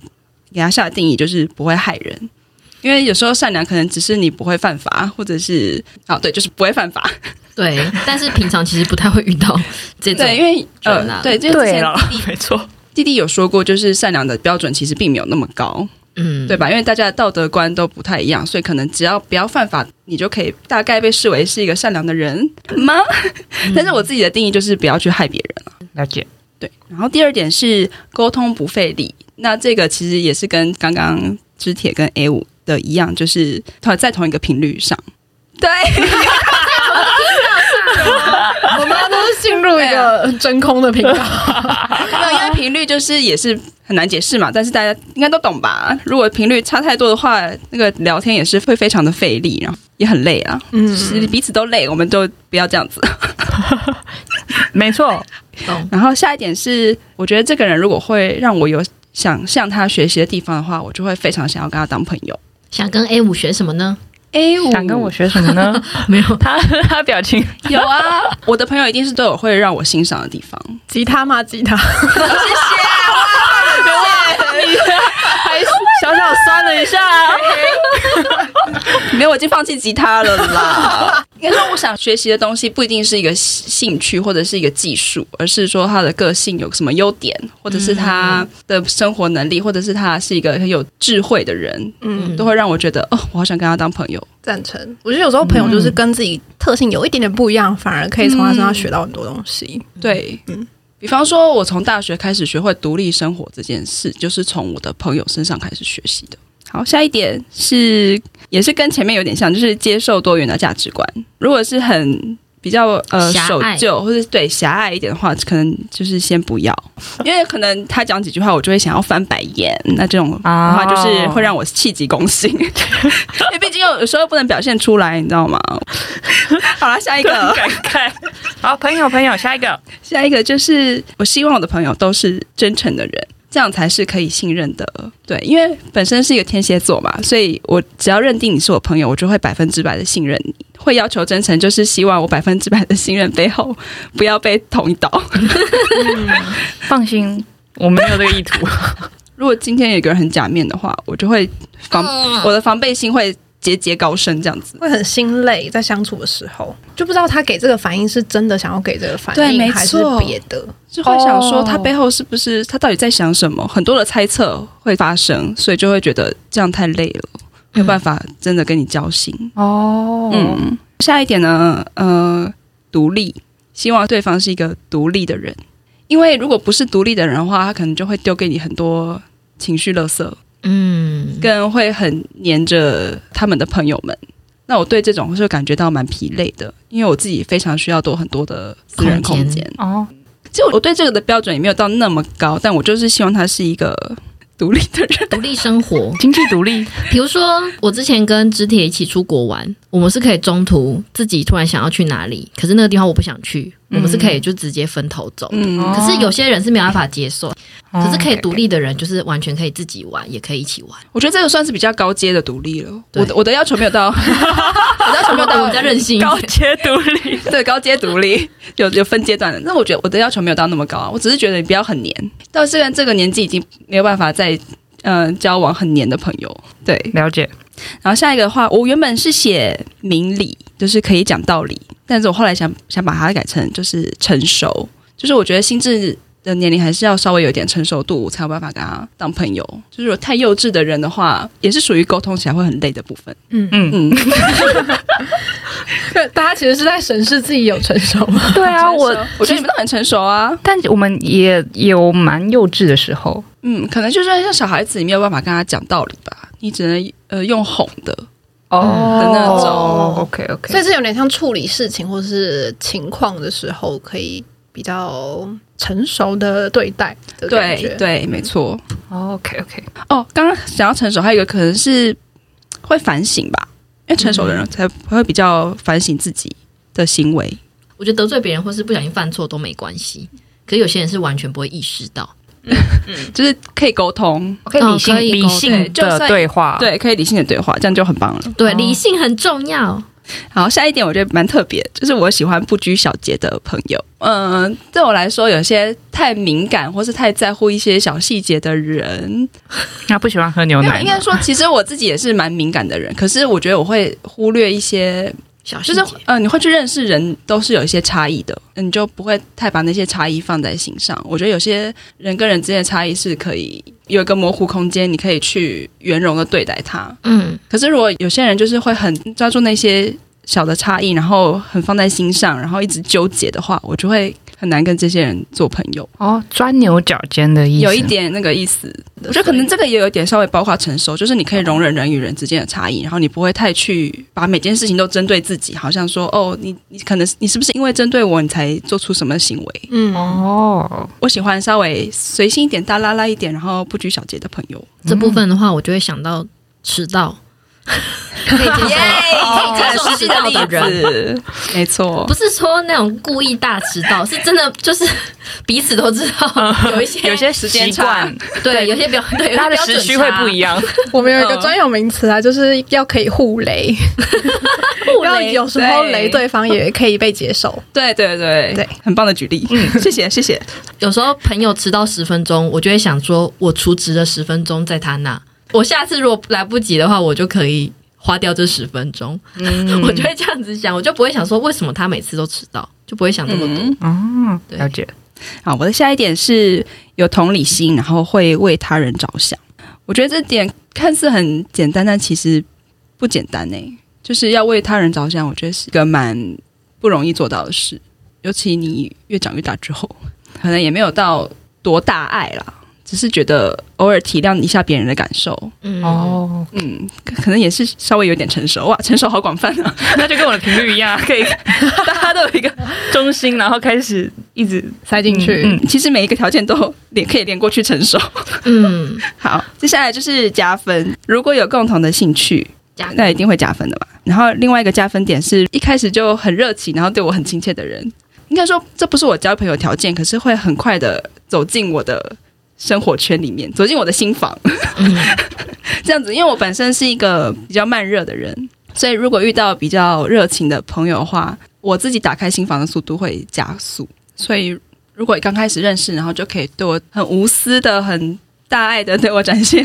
给他下的定义就是不会害人，因为有时候善良可能只是你不会犯法，或者是啊对，就是不会犯法。对，但是平常其实不太会遇到这种。对，因为呃，对，就之前弟弟没错，弟弟有说过，就是善良的标准其实并没有那么高。嗯，对吧？因为大家的道德观都不太一样，所以可能只要不要犯法，你就可以大概被视为是一个善良的人吗？嗯、但是我自己的定义就是不要去害别人了。了解。对，然后第二点是沟通不费力，那这个其实也是跟刚刚知铁跟 A 五的一样，就是它在同一个频率上。对。我们都是进入一个真空的频道，没有，因为频率就是也是很难解释嘛。但是大家应该都懂吧？如果频率差太多的话，那个聊天也是会非常的费力，然后也很累啊。嗯，彼此都累，我们都不要这样子。没错。然后下一点是，我觉得这个人如果会让我有想向他学习的地方的话，我就会非常想要跟他当朋友。想跟 A 五学什么呢？A 五想跟我学什么呢？没有，他他表情有啊。我的朋友一定是都有会让我欣赏的地方。吉他吗？吉他。谢谢。还小小酸了一下。没有，我已经放弃吉他了啦。应该说，我想学习的东西不一定是一个兴趣或者是一个技术，而是说他的个性有什么优点，或者是他的生活能力，或者是他是一个很有智慧的人，嗯，都会让我觉得哦，我好想跟他当朋友。赞成。我觉得有时候朋友就是跟自己特性有一点点不一样，反而可以从他身上学到很多东西。对，嗯，比方说，我从大学开始学会独立生活这件事，就是从我的朋友身上开始学习的。好，下一点是也是跟前面有点像，就是接受多元的价值观。如果是很比较呃守旧或者对狭隘一点的话，可能就是先不要，因为可能他讲几句话，我就会想要翻白眼。那这种的话就是会让我气急攻心，因为毕竟有时候不能表现出来，你知道吗？好了，下一个感慨。好，朋友朋友，下一个，下一个就是我希望我的朋友都是真诚的人。这样才是可以信任的，对，因为本身是一个天蝎座嘛，所以我只要认定你是我朋友，我就会百分之百的信任你，会要求真诚，就是希望我百分之百的信任背后不要被捅一刀。嗯、放心，我没有这个意图。如果今天有一个人很假面的话，我就会防我的防备心会。节节高升，这样子会很心累，在相处的时候就不知道他给这个反应是真的想要给这个反应，对，还是别的，就会想说他背后是不是他到底在想什么？很多的猜测会发生，所以就会觉得这样太累了，没有办法真的跟你交心哦。嗯，下一点呢，呃，独立，希望对方是一个独立的人，因为如果不是独立的人的话，他可能就会丢给你很多情绪垃圾。嗯，跟会很黏着他们的朋友们，那我对这种就感觉到蛮疲累的，因为我自己非常需要多很多的私人空间。哦。就我对这个的标准也没有到那么高，但我就是希望他是一个独立的人，独立生活，经 济独立。比如说，我之前跟知铁一起出国玩，我们是可以中途自己突然想要去哪里，可是那个地方我不想去，嗯、我们是可以就直接分头走。嗯，可是有些人是没有办法接受。可是可以独立的人，就是完全可以自己玩，也可以一起玩。我觉得这个算是比较高阶的独立了。我的我的要求没有到，我的要求没有到，比较任性。高阶独立，对，高阶独立有有分阶段的。那我觉得我的要求没有到那么高啊，我只是觉得你不要很黏。到虽然这个年纪已经没有办法再嗯、呃、交往很黏的朋友。对，了解。然后下一个的话，我原本是写明理，就是可以讲道理，但是我后来想想把它改成就是成熟，就是我觉得心智。的年龄还是要稍微有点成熟度，才有办法跟他当朋友。就是如果太幼稚的人的话，也是属于沟通起来会很累的部分。嗯嗯 嗯。大家其实是在审视自己有成熟吗？对啊，我我觉得你们都很成熟啊，但我们也有蛮幼稚的时候。嗯，可能就是像小孩子，你没有办法跟他讲道理吧？你只能呃用哄的哦的那种。哦、OK OK，所以是有点像处理事情或是情况的时候可以。比较成熟的对待对对，没错。OK OK。哦，刚刚想要成熟，还有一个可能是会反省吧，因为成熟的人才会比较反省自己的行为。我觉得得罪别人或是不小心犯错都没关系，可是有些人是完全不会意识到。就是可以沟通，可以理性、理性的对话，对，可以理性的对话，这样就很棒了。对，理性很重要。好，下一点我觉得蛮特别，就是我喜欢不拘小节的朋友。嗯、呃，对我来说，有些太敏感或是太在乎一些小细节的人，他不喜欢喝牛奶。应该说，其实我自己也是蛮敏感的人，可是我觉得我会忽略一些就是呃，你会去认识人，都是有一些差异的，你就不会太把那些差异放在心上。我觉得有些人跟人之间的差异是可以有一个模糊空间，你可以去圆融的对待它。嗯，可是如果有些人就是会很抓住那些小的差异，然后很放在心上，然后一直纠结的话，我就会。很难跟这些人做朋友哦，钻牛角尖的意思，有一点那个意思。我觉得可能这个也有一点稍微包括成熟，就是你可以容忍人与人之间的差异，然后你不会太去把每件事情都针对自己，好像说哦，你你可能你是不是因为针对我，你才做出什么行为？嗯哦，我喜欢稍微随性一点、大拉拉一点，然后不拘小节的朋友。这部分的话，我就会想到迟到。可以接受，可以接受迟到的人，没错，不是说那种故意大迟到，是真的就是彼此都知道有一些有些时间差，对，有些标对他的时区会不一样。我们有一个专有名词啊，就是要可以互雷，互雷有时候雷对。方也可以被接受。对对对。对，很棒的举例，嗯，谢谢谢谢。有时候朋友迟到十分钟，我就会想说，我除职了十分钟在他那。我下次如果来不及的话，我就可以花掉这十分钟。嗯，我就会这样子想，我就不会想说为什么他每次都迟到，就不会想这么多。嗯，了解。好，我的下一点是有同理心，然后会为他人着想。我觉得这点看似很简单，但其实不简单呢。就是要为他人着想，我觉得是一个蛮不容易做到的事。尤其你越长越大之后，可能也没有到多大爱啦。只是觉得偶尔体谅一下别人的感受，嗯。哦，嗯，可能也是稍微有点成熟哇，成熟好广泛啊，那就跟我的频率一样，可以大家都有一个中心，然后开始一直塞进去。嗯，其实每一个条件都连可以连过去成熟。嗯，好，接下来就是加分，如果有共同的兴趣，那一定会加分的嘛。然后另外一个加分点是一开始就很热情，然后对我很亲切的人，应该说这不是我交朋友条件，可是会很快的走进我的。生活圈里面，走进我的心房，嗯、这样子。因为我本身是一个比较慢热的人，所以如果遇到比较热情的朋友的话，我自己打开心房的速度会加速。所以如果刚开始认识，然后就可以对我很无私的、很大爱的对我展现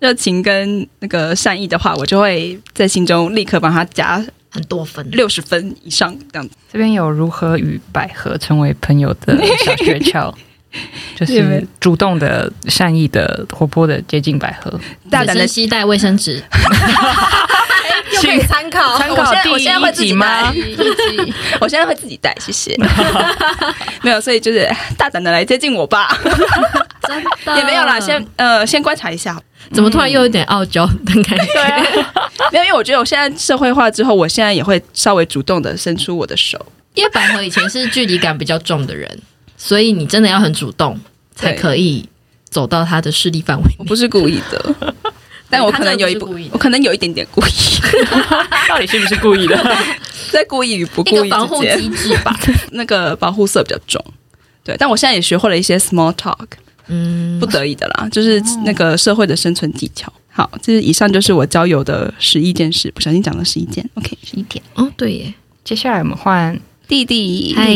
热情跟那个善意的话，我就会在心中立刻帮他加很多分，六十分以上这样子。这边有如何与百合成为朋友的小诀窍。就是主动的、善意的、活泼的接近百合，大胆的携带卫生纸，又可以参考参考。我现在会自己吗？我现在会自己带，谢谢。没有，所以就是大胆的来接近我吧。也没有啦，先呃，先观察一下。怎么突然又有点傲娇的感觉？没有，因为我觉得我现在社会化之后，我现在也会稍微主动的伸出我的手。因为百合以前是距离感比较重的人。所以你真的要很主动，才可以走到他的势力范围。我不是故意的，但我可能有一部，我可能有一点点故意。到底是不是故意的？在故意与不故意之间，保护机制吧。那个保护色比较重。对，但我现在也学会了一些 small talk，嗯，不得已的啦，就是那个社会的生存技巧。好，这是以上就是我交友的十一件事，不小心讲了十一件。OK，十一点。哦，对耶。接下来我们换。弟弟，嗨，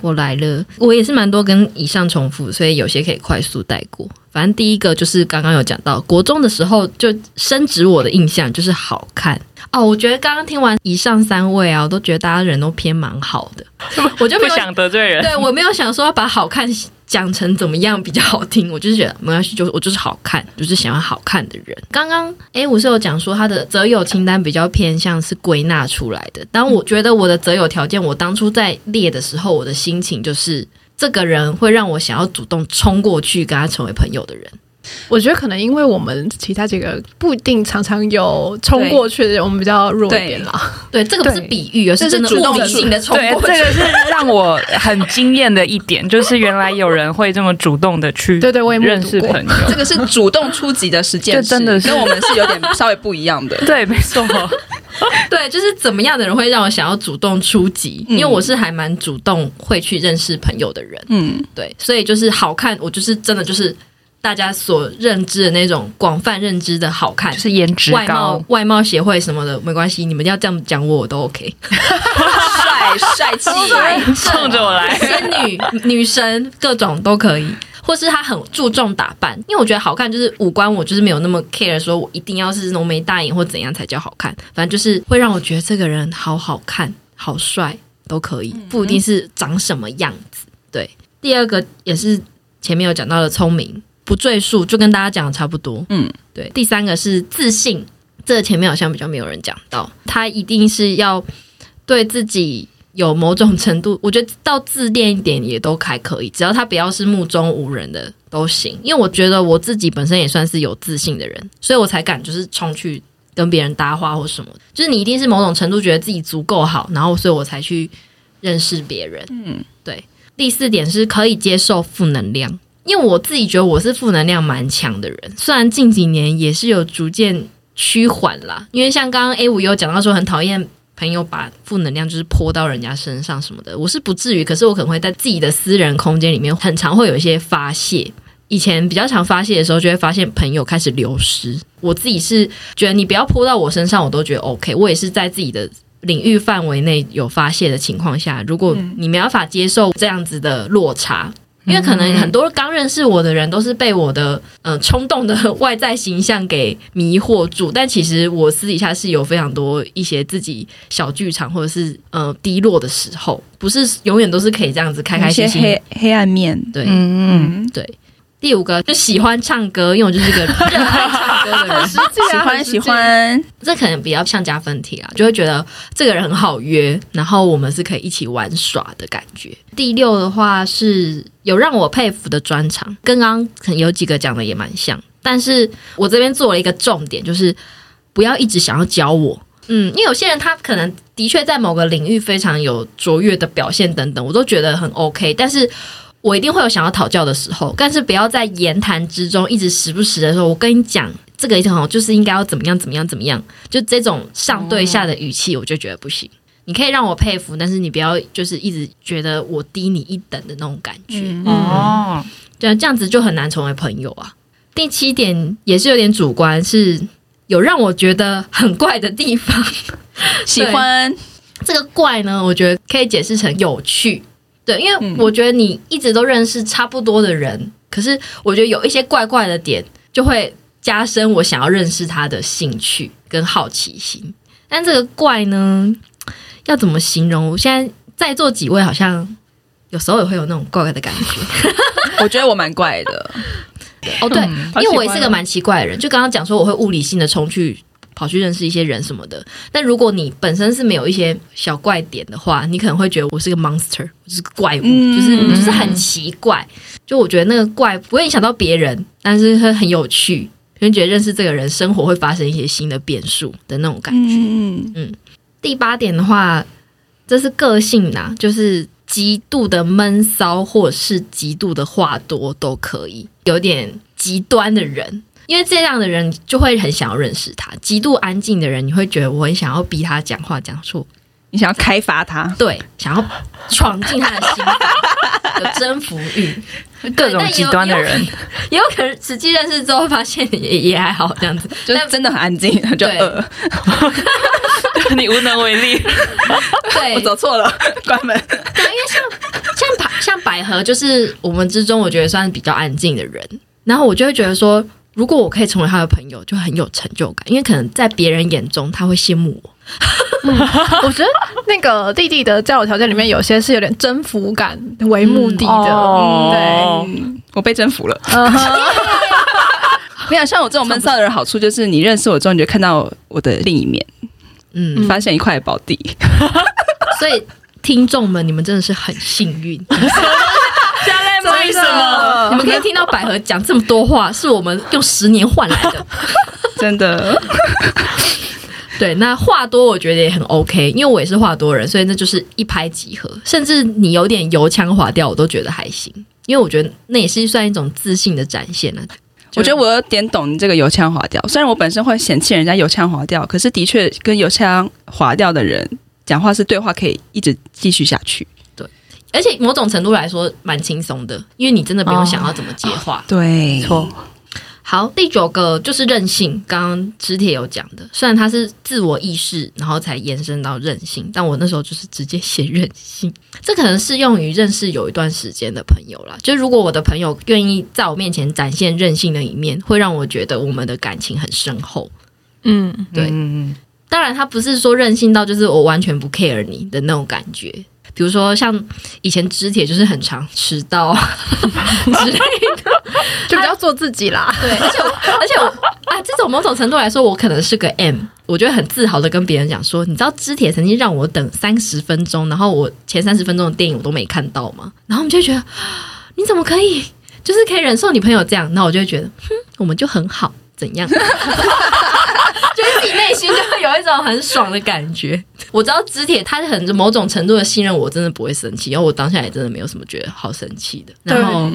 我来了。我也是蛮多跟以上重复，所以有些可以快速带过。反正第一个就是刚刚有讲到，国中的时候就深植我的印象就是好看哦。我觉得刚刚听完以上三位啊，我都觉得大家人都偏蛮好的，我就不想得罪人。对，我没有想说要把好看讲成怎么样比较好听，我就是觉得没关系，就我就是好看，就是喜欢好看的人。刚刚诶，我是有讲说他的择友清单比较偏向是归纳出来的，但我觉得我的择友条件，我当初在列的时候，我的心情就是。这个人会让我想要主动冲过去跟他成为朋友的人，我觉得可能因为我们其他几个不一定常常有冲过去的人，我们比较弱一点啦。对，这个不是比喻，而是真的主动性的冲过去。对，这个是让我很惊艳的一点，就是原来有人会这么主动的去对对，我也认识朋友。这个是主动出击的时间，真的是跟我们是有点稍微不一样的。对，没错。对，就是怎么样的人会让我想要主动出击？因为我是还蛮主动会去认识朋友的人。嗯，对，所以就是好看，我就是真的就是大家所认知的那种广泛认知的好看，是颜值高、外貌外貌协会什么的没关系，你们要这样讲我我都 OK。帅帅气，冲着我来，仙女女神各种都可以。或是他很注重打扮，因为我觉得好看就是五官，我就是没有那么 care，说我一定要是浓眉大眼或怎样才叫好看，反正就是会让我觉得这个人好好看、好帅都可以，不一定是长什么样子。对，第二个也是前面有讲到的聪明，不赘述，就跟大家讲的差不多。嗯，对。第三个是自信，这个前面好像比较没有人讲到，他一定是要对自己。有某种程度，我觉得到自恋一点也都还可以，只要他不要是目中无人的都行。因为我觉得我自己本身也算是有自信的人，所以我才敢就是冲去跟别人搭话或什么。就是你一定是某种程度觉得自己足够好，然后所以我才去认识别人。嗯，对。第四点是可以接受负能量，因为我自己觉得我是负能量蛮强的人，虽然近几年也是有逐渐趋缓啦。因为像刚刚 A 五有讲到说很讨厌。朋友把负能量就是泼到人家身上什么的，我是不至于，可是我可能会在自己的私人空间里面，很常会有一些发泄。以前比较常发泄的时候，就会发现朋友开始流失。我自己是觉得你不要泼到我身上，我都觉得 OK。我也是在自己的领域范围内有发泄的情况下，如果你没办法接受这样子的落差。因为可能很多刚认识我的人都是被我的呃冲动的 外在形象给迷惑住，但其实我私底下是有非常多一些自己小剧场或者是呃低落的时候，不是永远都是可以这样子开开心心。黑黑暗面，对，嗯嗯，对。第五个就喜欢唱歌，因为我就是一个热爱唱歌的人，喜欢喜欢，这可能比较像加分题啊，就会觉得这个人很好约，然后我们是可以一起玩耍的感觉。第六的话是有让我佩服的专长，跟刚刚可能有几个讲的也蛮像，但是我这边做了一个重点，就是不要一直想要教我，嗯，因为有些人他可能的确在某个领域非常有卓越的表现等等，我都觉得很 OK，但是。我一定会有想要讨教的时候，但是不要在言谈之中一直时不时的说“我跟你讲这个一定好，就是应该要怎么样怎么样怎么样”，就这种上对下的语气，我就觉得不行。你可以让我佩服，但是你不要就是一直觉得我低你一等的那种感觉。嗯、哦，对，这样子就很难成为朋友啊。第七点也是有点主观，是有让我觉得很怪的地方。喜欢这个怪呢，我觉得可以解释成有趣。对，因为我觉得你一直都认识差不多的人，嗯、可是我觉得有一些怪怪的点，就会加深我想要认识他的兴趣跟好奇心。但这个怪呢，要怎么形容？我现在在座几位好像有时候也会有那种怪怪的感觉。我觉得我蛮怪的。哦，对，嗯、因为我也是个蛮奇怪的人。就刚刚讲说，我会物理性的冲去。跑去认识一些人什么的，但如果你本身是没有一些小怪点的话，你可能会觉得我是个 monster，我是个怪物，嗯、就是就是很奇怪。就我觉得那个怪不会影响到别人，但是会很有趣，因为觉得认识这个人，生活会发生一些新的变数的那种感觉。嗯嗯。第八点的话，这是个性呐、啊，就是极度的闷骚，或者是极度的话多都可以，有点极端的人。因为这样的人就会很想要认识他，极度安静的人，你会觉得我很想要逼他讲话讲出，你想要开发他，对，想要闯进他的心，有征服欲，各种极端的人，也有可能实际认识之后发现也也还好，这样子，就真的很安静，就饿，你无能为力，对，我走错了，关门。对，因为像像百像百合，就是我们之中我觉得算是比较安静的人，然后我就会觉得说。如果我可以成为他的朋友，就很有成就感，因为可能在别人眼中他会羡慕我。嗯、我觉得那个弟弟的交友条件里面有些是有点征服感为目的的，嗯哦、对，我被征服了。没有像我这种闷骚的人，好处就是你认识我之后，你就看到我的另一面，嗯，发现一块宝地。所以听众们，你们真的是很幸运。为什么你们可以听到百合讲这么多话？是我们用十年换来的，真的。对，那话多我觉得也很 OK，因为我也是话多人，所以那就是一拍即合。甚至你有点油腔滑调，我都觉得还行，因为我觉得那也是算一种自信的展现了。我觉得我有点懂你这个油腔滑调，虽然我本身会嫌弃人家油腔滑调，可是的确跟油腔滑调的人讲话是对话可以一直继续下去。而且某种程度来说蛮轻松的，因为你真的不用想要怎么接话。哦、对，错。好，第九个就是任性。刚刚知铁有讲的，虽然它是自我意识，然后才延伸到任性，但我那时候就是直接写任性。这可能适用于认识有一段时间的朋友啦。就如果我的朋友愿意在我面前展现任性的一面，会让我觉得我们的感情很深厚。嗯，对。嗯嗯当然，他不是说任性到就是我完全不 care 你的那种感觉。比如说，像以前知铁就是很常迟到 之类的，就不要做自己啦。对，而且我而且我啊，这种某种程度来说，我可能是个 M，我觉得很自豪的跟别人讲说，你知道知铁曾经让我等三十分钟，然后我前三十分钟的电影我都没看到吗？然后我们就觉得 你怎么可以，就是可以忍受你朋友这样？那我就会觉得，哼，我们就很好，怎样？内心就会有一种很爽的感觉。我知道知铁他很某种程度的信任我，真的不会生气，然后我当下也真的没有什么觉得好生气的。然后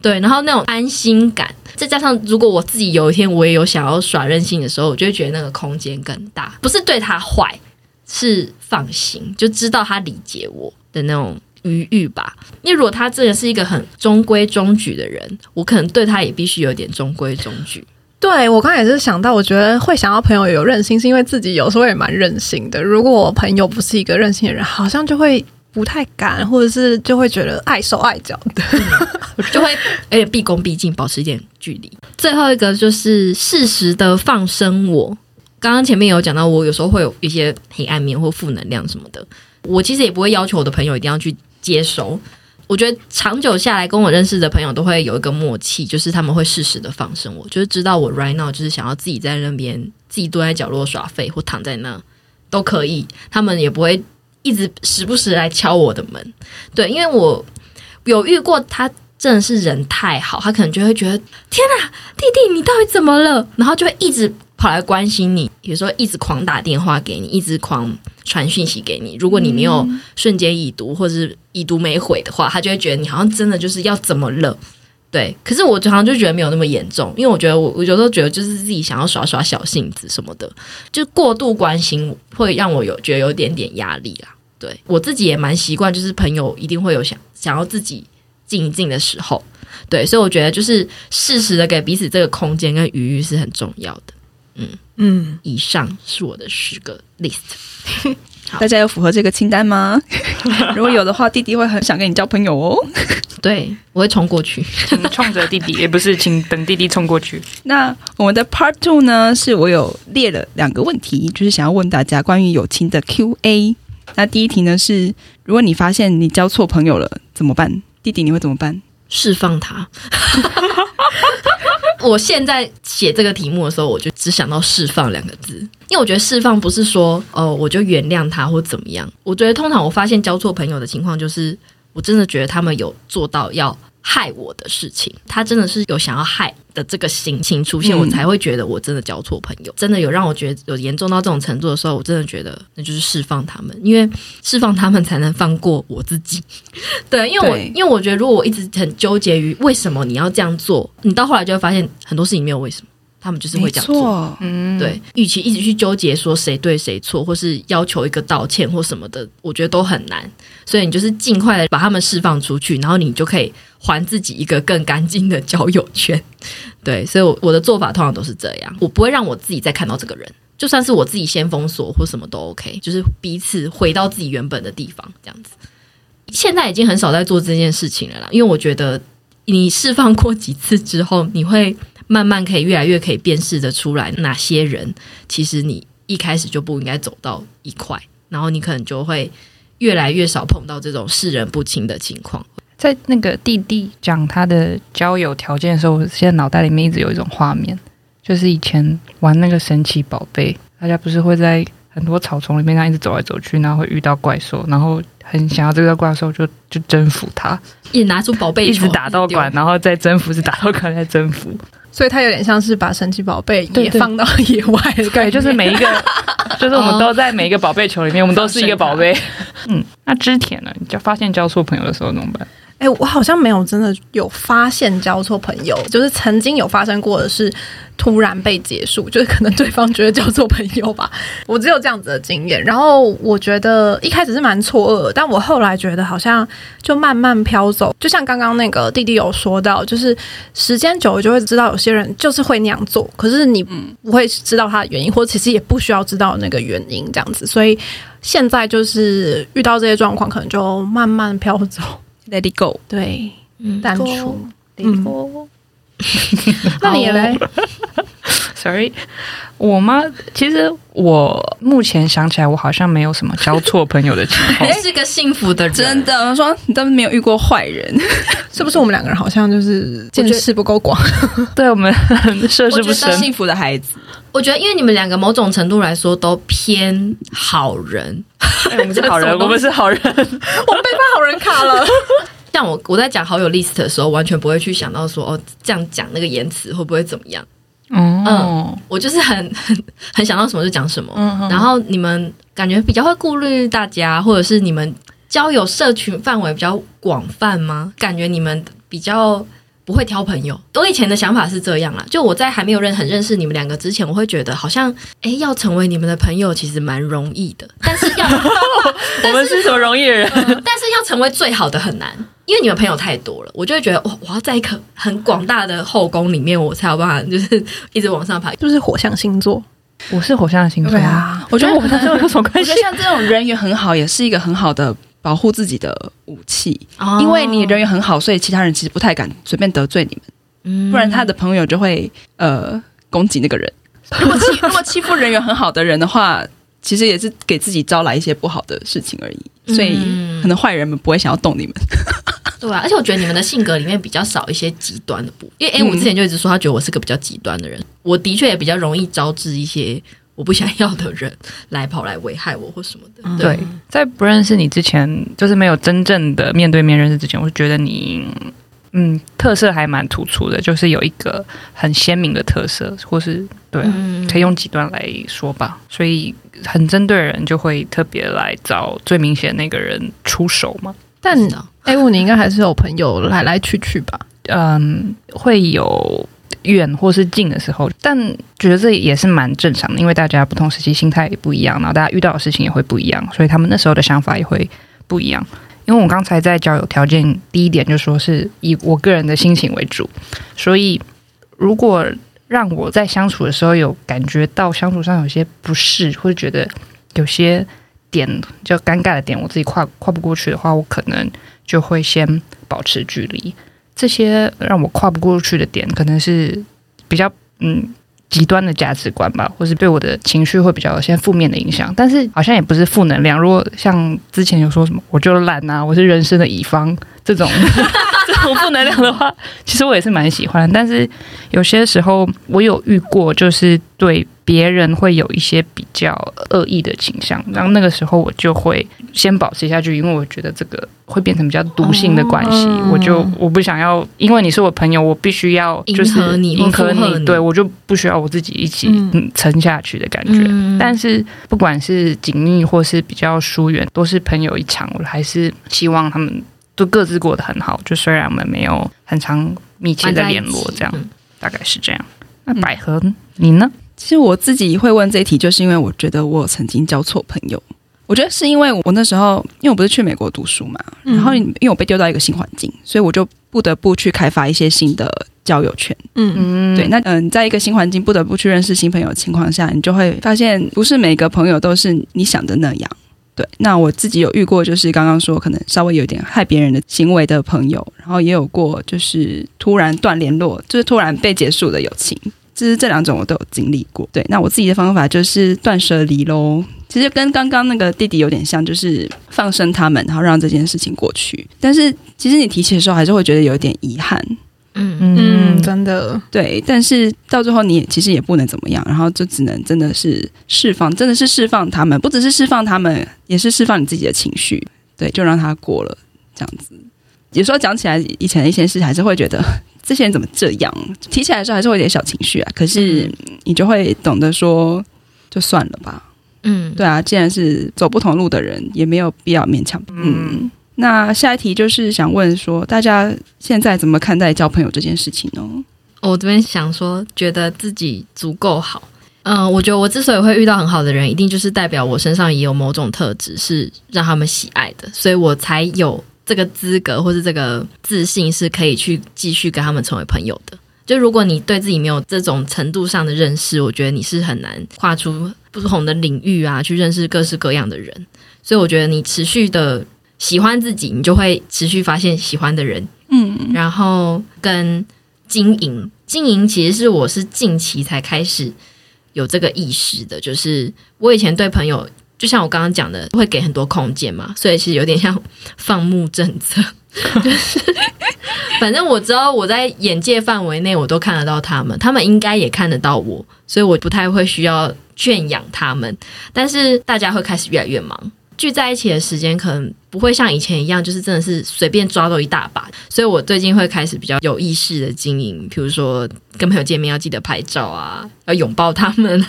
对，对，然后那种安心感，再加上如果我自己有一天我也有想要耍任性的时候，我就会觉得那个空间更大。不是对他坏，是放心，就知道他理解我的那种余裕吧。因为如果他真的是一个很中规中矩的人，我可能对他也必须有点中规中矩。对，我刚才也是想到，我觉得会想要朋友有任性，是因为自己有时候也蛮任性的。如果我朋友不是一个任性的人，好像就会不太敢，或者是就会觉得碍手碍脚的，就会而且毕恭毕敬，保持一点距离。最后一个就是适时的放生我。刚刚前面有讲到，我有时候会有一些黑暗面或负能量什么的，我其实也不会要求我的朋友一定要去接收。我觉得长久下来，跟我认识的朋友都会有一个默契，就是他们会适时的放生我，就是知道我 right now 就是想要自己在那边自己蹲在角落耍废或躺在那都可以，他们也不会一直时不时来敲我的门。对，因为我有遇过他真的是人太好，他可能就会觉得天哪，弟弟你到底怎么了？然后就会一直跑来关心你，比如说一直狂打电话给你，一直狂传讯息给你。如果你没有瞬间已读或者是已读没回的话，他就会觉得你好像真的就是要怎么了。对，可是我常常就觉得没有那么严重，因为我觉得我我有时候觉得就是自己想要耍耍小性子什么的，就过度关心会让我有觉得有点点压力啦。对，我自己也蛮习惯，就是朋友一定会有想想要自己静一静的时候。对，所以我觉得就是适时的给彼此这个空间跟余裕是很重要的。嗯嗯，以上是我的十个 list。大家有符合这个清单吗？如果有的话，弟弟会很想跟你交朋友哦。对，我会冲过去，冲着弟弟，也不是请等弟弟冲过去。那我们的 Part Two 呢？是我有列了两个问题，就是想要问大家关于友情的 Q&A。那第一题呢是：如果你发现你交错朋友了，怎么办？弟弟你会怎么办？释放他。我现在写这个题目的时候，我就只想到“释放”两个字，因为我觉得释放不是说哦，我就原谅他或怎么样。我觉得通常我发现交错朋友的情况，就是我真的觉得他们有做到要害我的事情，他真的是有想要害的这个心情出现，我才会觉得我真的交错朋友，真的有让我觉得有严重到这种程度的时候，我真的觉得那就是释放他们，因为释放他们才能放过我自己。对，因为我因为我觉得如果我一直很纠结于为什么你要这样做，你到后来就会发现很多事情没有为什么。他们就是会这样做，嗯，对。与其一直去纠结说谁对谁错，或是要求一个道歉或什么的，我觉得都很难。所以你就是尽快的把他们释放出去，然后你就可以还自己一个更干净的交友圈。对，所以我我的做法通常都是这样，我不会让我自己再看到这个人，就算是我自己先封锁或什么都 OK，就是彼此回到自己原本的地方，这样子。现在已经很少在做这件事情了啦，因为我觉得你释放过几次之后，你会。慢慢可以越来越可以辨识的出来，哪些人其实你一开始就不应该走到一块，然后你可能就会越来越少碰到这种世人不清的情况。在那个弟弟讲他的交友条件的时候，我现在脑袋里面一直有一种画面，就是以前玩那个神奇宝贝，大家不是会在很多草丛里面，他一直走来走去，然后会遇到怪兽，然后很想要这个怪兽就就征服他，一拿出宝贝一直打到馆，然后再征服，是打到馆再征服。所以它有点像是把神奇宝贝也放到 野外的感觉，对，就是每一个，就是我们都在每一个宝贝球里面，我们都是一个宝贝。嗯，那之前呢？你就发现交错朋友的时候怎么办？哎，我好像没有真的有发现交错朋友，就是曾经有发生过的是突然被结束，就是可能对方觉得交错朋友吧，我只有这样子的经验。然后我觉得一开始是蛮错愕，但我后来觉得好像就慢慢飘走。就像刚刚那个弟弟有说到，就是时间久了就会知道有些人就是会那样做，可是你不会知道他的原因，或者其实也不需要知道那个原因这样子。所以现在就是遇到这些状况，可能就慢慢飘走。Let it go，对，淡出。Let it go。那你嘞？Sorry，我吗？其实我目前想起来，我好像没有什么交错朋友的情况。你是个幸福的人，真的。我说你都没有遇过坏人，是不是？我们两个人好像就是见识不够广，对我们涉世不深。幸福的孩子，我觉得，因为你们两个某种程度来说都偏好人。欸、我们是好人，我们是好人，我们被发好人卡了。像我，我在讲好友 list 的时候，完全不会去想到说，哦，这样讲那个言辞会不会怎么样？嗯，嗯，我就是很很 很想到什么就讲什么。嗯嗯。然后你们感觉比较会顾虑大家，或者是你们交友社群范围比较广泛吗？感觉你们比较。不会挑朋友，我以前的想法是这样啦。就我在还没有认很认识你们两个之前，我会觉得好像，哎，要成为你们的朋友其实蛮容易的。但是要，我们是什么容易的人？但成为最好的很难，因为你们朋友太多了。我就会觉得，哇，我要在一个很广大的后宫里面，我才有办法，就是一直往上爬。就是火象星座，我是火象星座啊。我觉得我跟他有什么关系？我觉得像这种人缘很好，也是一个很好的。保护自己的武器，哦，因为你人缘很好，所以其他人其实不太敢随便得罪你们。嗯，不然他的朋友就会呃攻击那个人。如果欺 如果欺负人缘很好的人的话，其实也是给自己招来一些不好的事情而已。所以可能坏人们不会想要动你们。对啊，而且我觉得你们的性格里面比较少一些极端的部分。因为哎，我之前就一直说他觉得我是个比较极端的人，我的确也比较容易招致一些。我不想要的人来跑来危害我或什么的。对，在不认识你之前，就是没有真正的面对面认识之前，我就觉得你，嗯，特色还蛮突出的，就是有一个很鲜明的特色，或是对，可以用极端来说吧。所以很针对人，就会特别来找最明显那个人出手嘛。但 A 五，你应该还是有朋友来 来去去吧？嗯，会有。远或是近的时候，但觉得这也是蛮正常的，因为大家不同时期心态也不一样，然后大家遇到的事情也会不一样，所以他们那时候的想法也会不一样。因为我刚才在交友条件第一点就说是以我个人的心情为主，所以如果让我在相处的时候有感觉到相处上有些不适，或者觉得有些点就尴尬的点，我自己跨跨不过去的话，我可能就会先保持距离。这些让我跨不过去的点，可能是比较嗯极端的价值观吧，或是对我的情绪会比较有些负面的影响。但是好像也不是负能量。如果像之前有说什么我就懒啊，我是人生的乙方这种 这种负能量的话，其实我也是蛮喜欢。但是有些时候我有遇过，就是对。别人会有一些比较恶意的倾向，然后那个时候我就会先保持下去，因为我觉得这个会变成比较毒性的关系，哦、我就我不想要，因为你是我朋友，我必须要就是迎合你，迎合你，对我就不需要我自己一起嗯撑下去的感觉。嗯、但是不管是紧密或是比较疏远，都是朋友一场，我还是希望他们都各自过得很好。就虽然我们没有很长密切的联络，这样、嗯、大概是这样。那百合、嗯、你呢？其实我自己会问这一题，就是因为我觉得我曾经交错朋友。我觉得是因为我那时候，因为我不是去美国读书嘛，然后因为我被丢到一个新环境，所以我就不得不去开发一些新的交友圈。嗯嗯，对。那嗯，在一个新环境不得不去认识新朋友的情况下，你就会发现不是每个朋友都是你想的那样。对。那我自己有遇过，就是刚刚说可能稍微有点害别人的行为的朋友，然后也有过就是突然断联络，就是突然被结束的友情。其实这两种我都有经历过，对。那我自己的方法就是断舍离喽。其实跟刚刚那个弟弟有点像，就是放生他们，然后让这件事情过去。但是其实你提起的时候，还是会觉得有一点遗憾。嗯嗯，真的对。但是到最后，你也其实也不能怎么样，然后就只能真的是释放，真的是释放他们，不只是释放他们，也是释放你自己的情绪。对，就让他过了这样子。有时候讲起来以前的一些事，还是会觉得。这些人怎么这样？提起来的时候还是会有点小情绪啊。可是你就会懂得说，就算了吧。嗯，对啊，既然是走不同路的人，也没有必要勉强。嗯，那下一题就是想问说，大家现在怎么看待交朋友这件事情呢？我这边想说，觉得自己足够好。嗯，我觉得我之所以会遇到很好的人，一定就是代表我身上也有某种特质是让他们喜爱的，所以我才有这个资格或是这个自信，是可以去继续跟他们成为朋友的。就如果你对自己没有这种程度上的认识，我觉得你是很难跨出不同的领域啊，去认识各式各样的人。所以我觉得你持续的喜欢自己，你就会持续发现喜欢的人。嗯，然后跟经营，经营其实是我是近期才开始有这个意识的，就是我以前对朋友，就像我刚刚讲的，会给很多空间嘛，所以其实有点像放牧政策，是反正我知道我在眼界范围内，我都看得到他们，他们应该也看得到我，所以我不太会需要圈养他们，但是大家会开始越来越忙。聚在一起的时间可能不会像以前一样，就是真的是随便抓到一大把。所以我最近会开始比较有意识的经营，比如说跟朋友见面要记得拍照啊，要拥抱他们，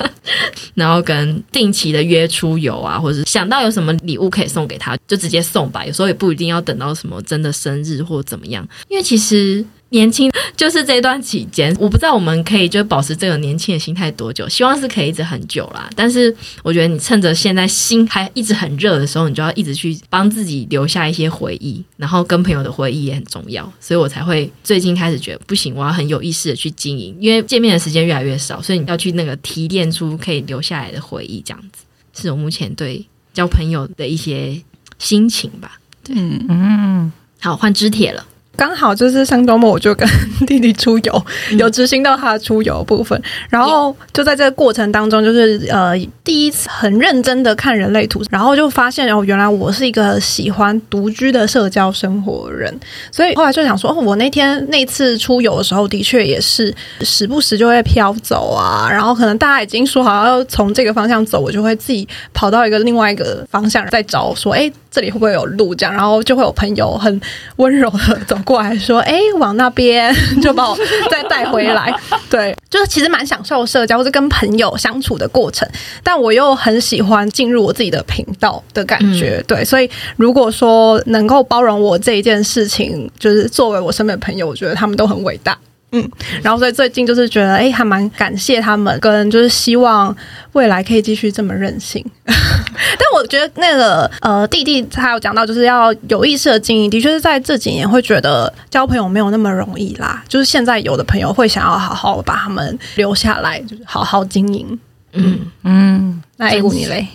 然后跟定期的约出游啊，或者是想到有什么礼物可以送给他，就直接送吧。有时候也不一定要等到什么真的生日或怎么样，因为其实。年轻就是这段期间，我不知道我们可以就保持这个年轻的心态多久，希望是可以一直很久啦。但是我觉得你趁着现在心还一直很热的时候，你就要一直去帮自己留下一些回忆，然后跟朋友的回忆也很重要。所以我才会最近开始觉得不行，我要很有意识的去经营，因为见面的时间越来越少，所以你要去那个提炼出可以留下来的回忆，这样子是我目前对交朋友的一些心情吧。对，嗯嗯，好，换支铁了。刚好就是上周末我就跟弟弟出游，有执行到他的出游部分，然后就在这个过程当中，就是呃第一次很认真的看人类图，然后就发现哦，原来我是一个喜欢独居的社交生活人，所以后来就想说，哦，我那天那次出游的时候，的确也是时不时就会飘走啊，然后可能大家已经说好要从这个方向走，我就会自己跑到一个另外一个方向再找，说，哎，这里会不会有路？这样，然后就会有朋友很温柔的走。过来说，哎，往那边 就把我再带回来。对，就是其实蛮享受社交或者跟朋友相处的过程，但我又很喜欢进入我自己的频道的感觉。嗯、对，所以如果说能够包容我这一件事情，就是作为我身边的朋友，我觉得他们都很伟大。嗯，然后所以最近就是觉得，哎，还蛮感谢他们，跟就是希望未来可以继续这么任性。但我觉得那个呃，弟弟他有讲到，就是要有意识的经营，的确是在这几年会觉得交朋友没有那么容易啦。就是现在有的朋友会想要好好把他们留下来，就是好好经营。嗯嗯，那 A 五你嘞？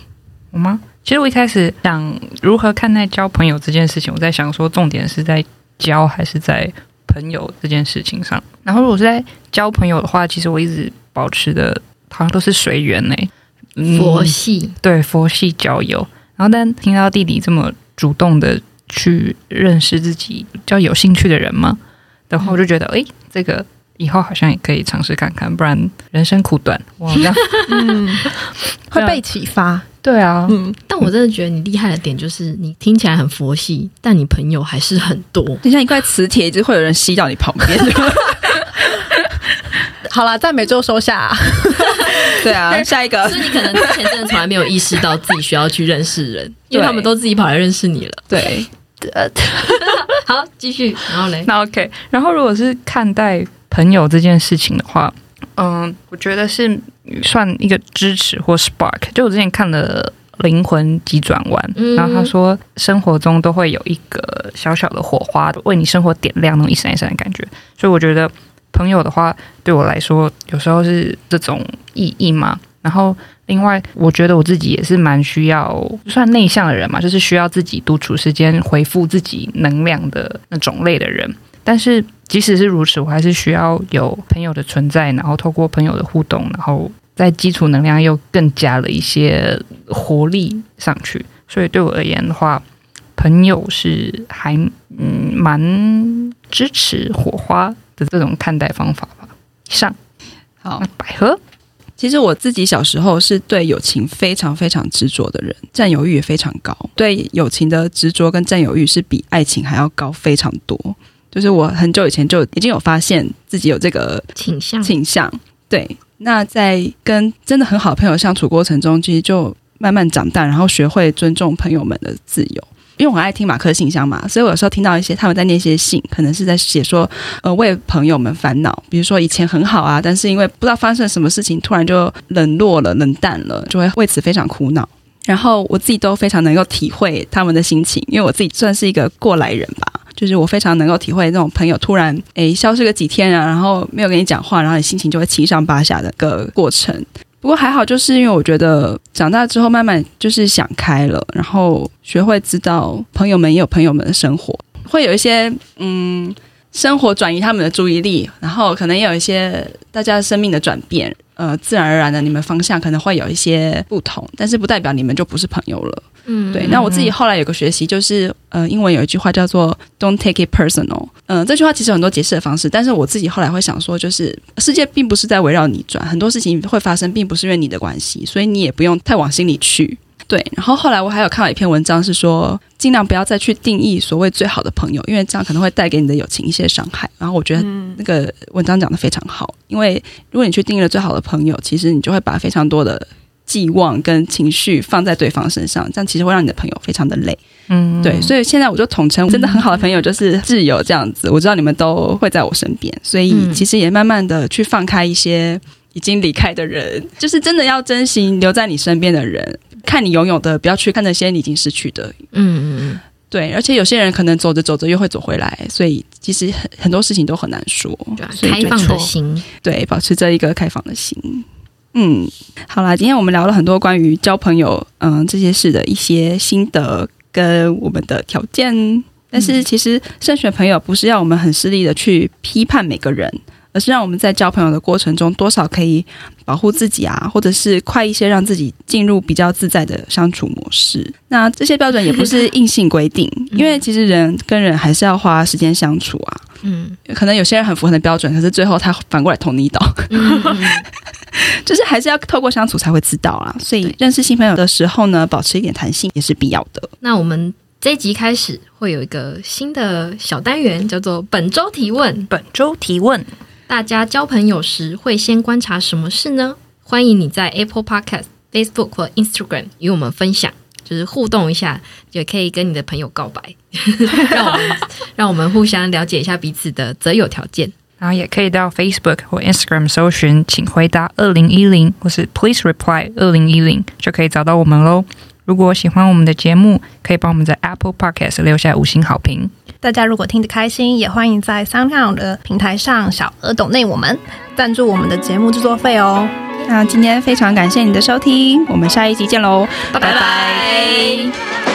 我吗？其实我一开始想如何看待交朋友这件事情，我在想说，重点是在交还是在朋友这件事情上，然后如果是在交朋友的话，其实我一直保持的，好像都是随缘呢，佛系，对，佛系交友。然后但听到弟弟这么主动的去认识自己比较有兴趣的人嘛，然后我就觉得，哎，这个以后好像也可以尝试看看，不然人生苦短，我好像 嗯，会被启发。对啊，嗯，但我真的觉得你厉害的点就是你听起来很佛系，但你朋友还是很多。就像一块磁铁，就会有人吸到你旁边。好了，在每周收下、啊。对啊，下一个。所以你可能之前真的从来没有意识到自己需要去认识人，因为他们都自己跑来认识你了。对，呃，好，继续。然后嘞，那 OK。然后如果是看待朋友这件事情的话，嗯，我觉得是。算一个支持或 spark，就我之前看了《灵魂急转弯》，嗯，然后他说生活中都会有一个小小的火花，为你生活点亮那种一闪一闪的感觉。所以我觉得朋友的话，对我来说有时候是这种意义嘛。然后另外，我觉得我自己也是蛮需要算内向的人嘛，就是需要自己独处时间回复自己能量的那种类的人。但是即使是如此，我还是需要有朋友的存在，然后透过朋友的互动，然后在基础能量又更加了一些活力上去。所以对我而言的话，朋友是还嗯蛮支持火花的这种看待方法吧。上好，百合，其实我自己小时候是对友情非常非常执着的人，占有欲也非常高。对友情的执着跟占有欲是比爱情还要高非常多。就是我很久以前就已经有发现自己有这个倾向倾向，对。那在跟真的很好的朋友相处过程中，其实就慢慢长大，然后学会尊重朋友们的自由。因为我很爱听马克信箱嘛，所以我有时候听到一些他们在念一些信，可能是在写说，呃，为朋友们烦恼，比如说以前很好啊，但是因为不知道发生了什么事情，突然就冷落了、冷淡了，就会为此非常苦恼。然后我自己都非常能够体会他们的心情，因为我自己算是一个过来人吧，就是我非常能够体会那种朋友突然诶消失个几天啊，然后没有跟你讲话，然后你心情就会七上八下的个过程。不过还好，就是因为我觉得长大之后慢慢就是想开了，然后学会知道朋友们也有朋友们的生活，会有一些嗯生活转移他们的注意力，然后可能也有一些大家生命的转变。呃，自然而然的，你们方向可能会有一些不同，但是不代表你们就不是朋友了。嗯，对。那我自己后来有个学习，就是呃，英文有一句话叫做 “Don't take it personal”。嗯、呃，这句话其实有很多解释的方式，但是我自己后来会想说，就是世界并不是在围绕你转，很多事情会发生，并不是因为你的关系，所以你也不用太往心里去。对，然后后来我还有看到一篇文章，是说尽量不要再去定义所谓最好的朋友，因为这样可能会带给你的友情一些伤害。然后我觉得那个文章讲的非常好，因为如果你去定义了最好的朋友，其实你就会把非常多的寄望跟情绪放在对方身上，这样其实会让你的朋友非常的累。嗯，对，所以现在我就统称真的很好的朋友就是挚友这样子。我知道你们都会在我身边，所以其实也慢慢的去放开一些已经离开的人，就是真的要珍惜留在你身边的人。看你拥有的，不要去看那些你已经失去的。嗯嗯嗯，对，而且有些人可能走着走着又会走回来，所以其实很很多事情都很难说。对啊，开放的心，对，保持着一个开放的心。嗯，好啦，今天我们聊了很多关于交朋友，嗯，这些事的一些心得跟我们的条件。但是其实慎选朋友不是要我们很势利的去批判每个人。而是让我们在交朋友的过程中，多少可以保护自己啊，或者是快一些让自己进入比较自在的相处模式。那这些标准也不是硬性规定，因为其实人跟人还是要花时间相处啊。嗯，可能有些人很符合的标准，可是最后他反过来捅你一刀。就是还是要透过相处才会知道啊。所以认识新朋友的时候呢，保持一点弹性也是必要的。那我们这一集开始会有一个新的小单元，叫做本周提问。本周提问。大家交朋友时会先观察什么事呢？欢迎你在 Apple Podcast、Facebook 或 Instagram 与我们分享，就是互动一下，也可以跟你的朋友告白，让我们让我们互相了解一下彼此的择友条件。然后也可以到 Facebook 或 Instagram 搜寻，请回答二零一零，或是 Please reply 二零一零，就可以找到我们喽。如果喜欢我们的节目，可以帮我们在 Apple Podcast 留下五星好评。大家如果听得开心，也欢迎在 SoundCloud 的平台上小额抖内我们，赞助我们的节目制作费哦。那今天非常感谢你的收听，我们下一集见喽，拜拜。拜拜。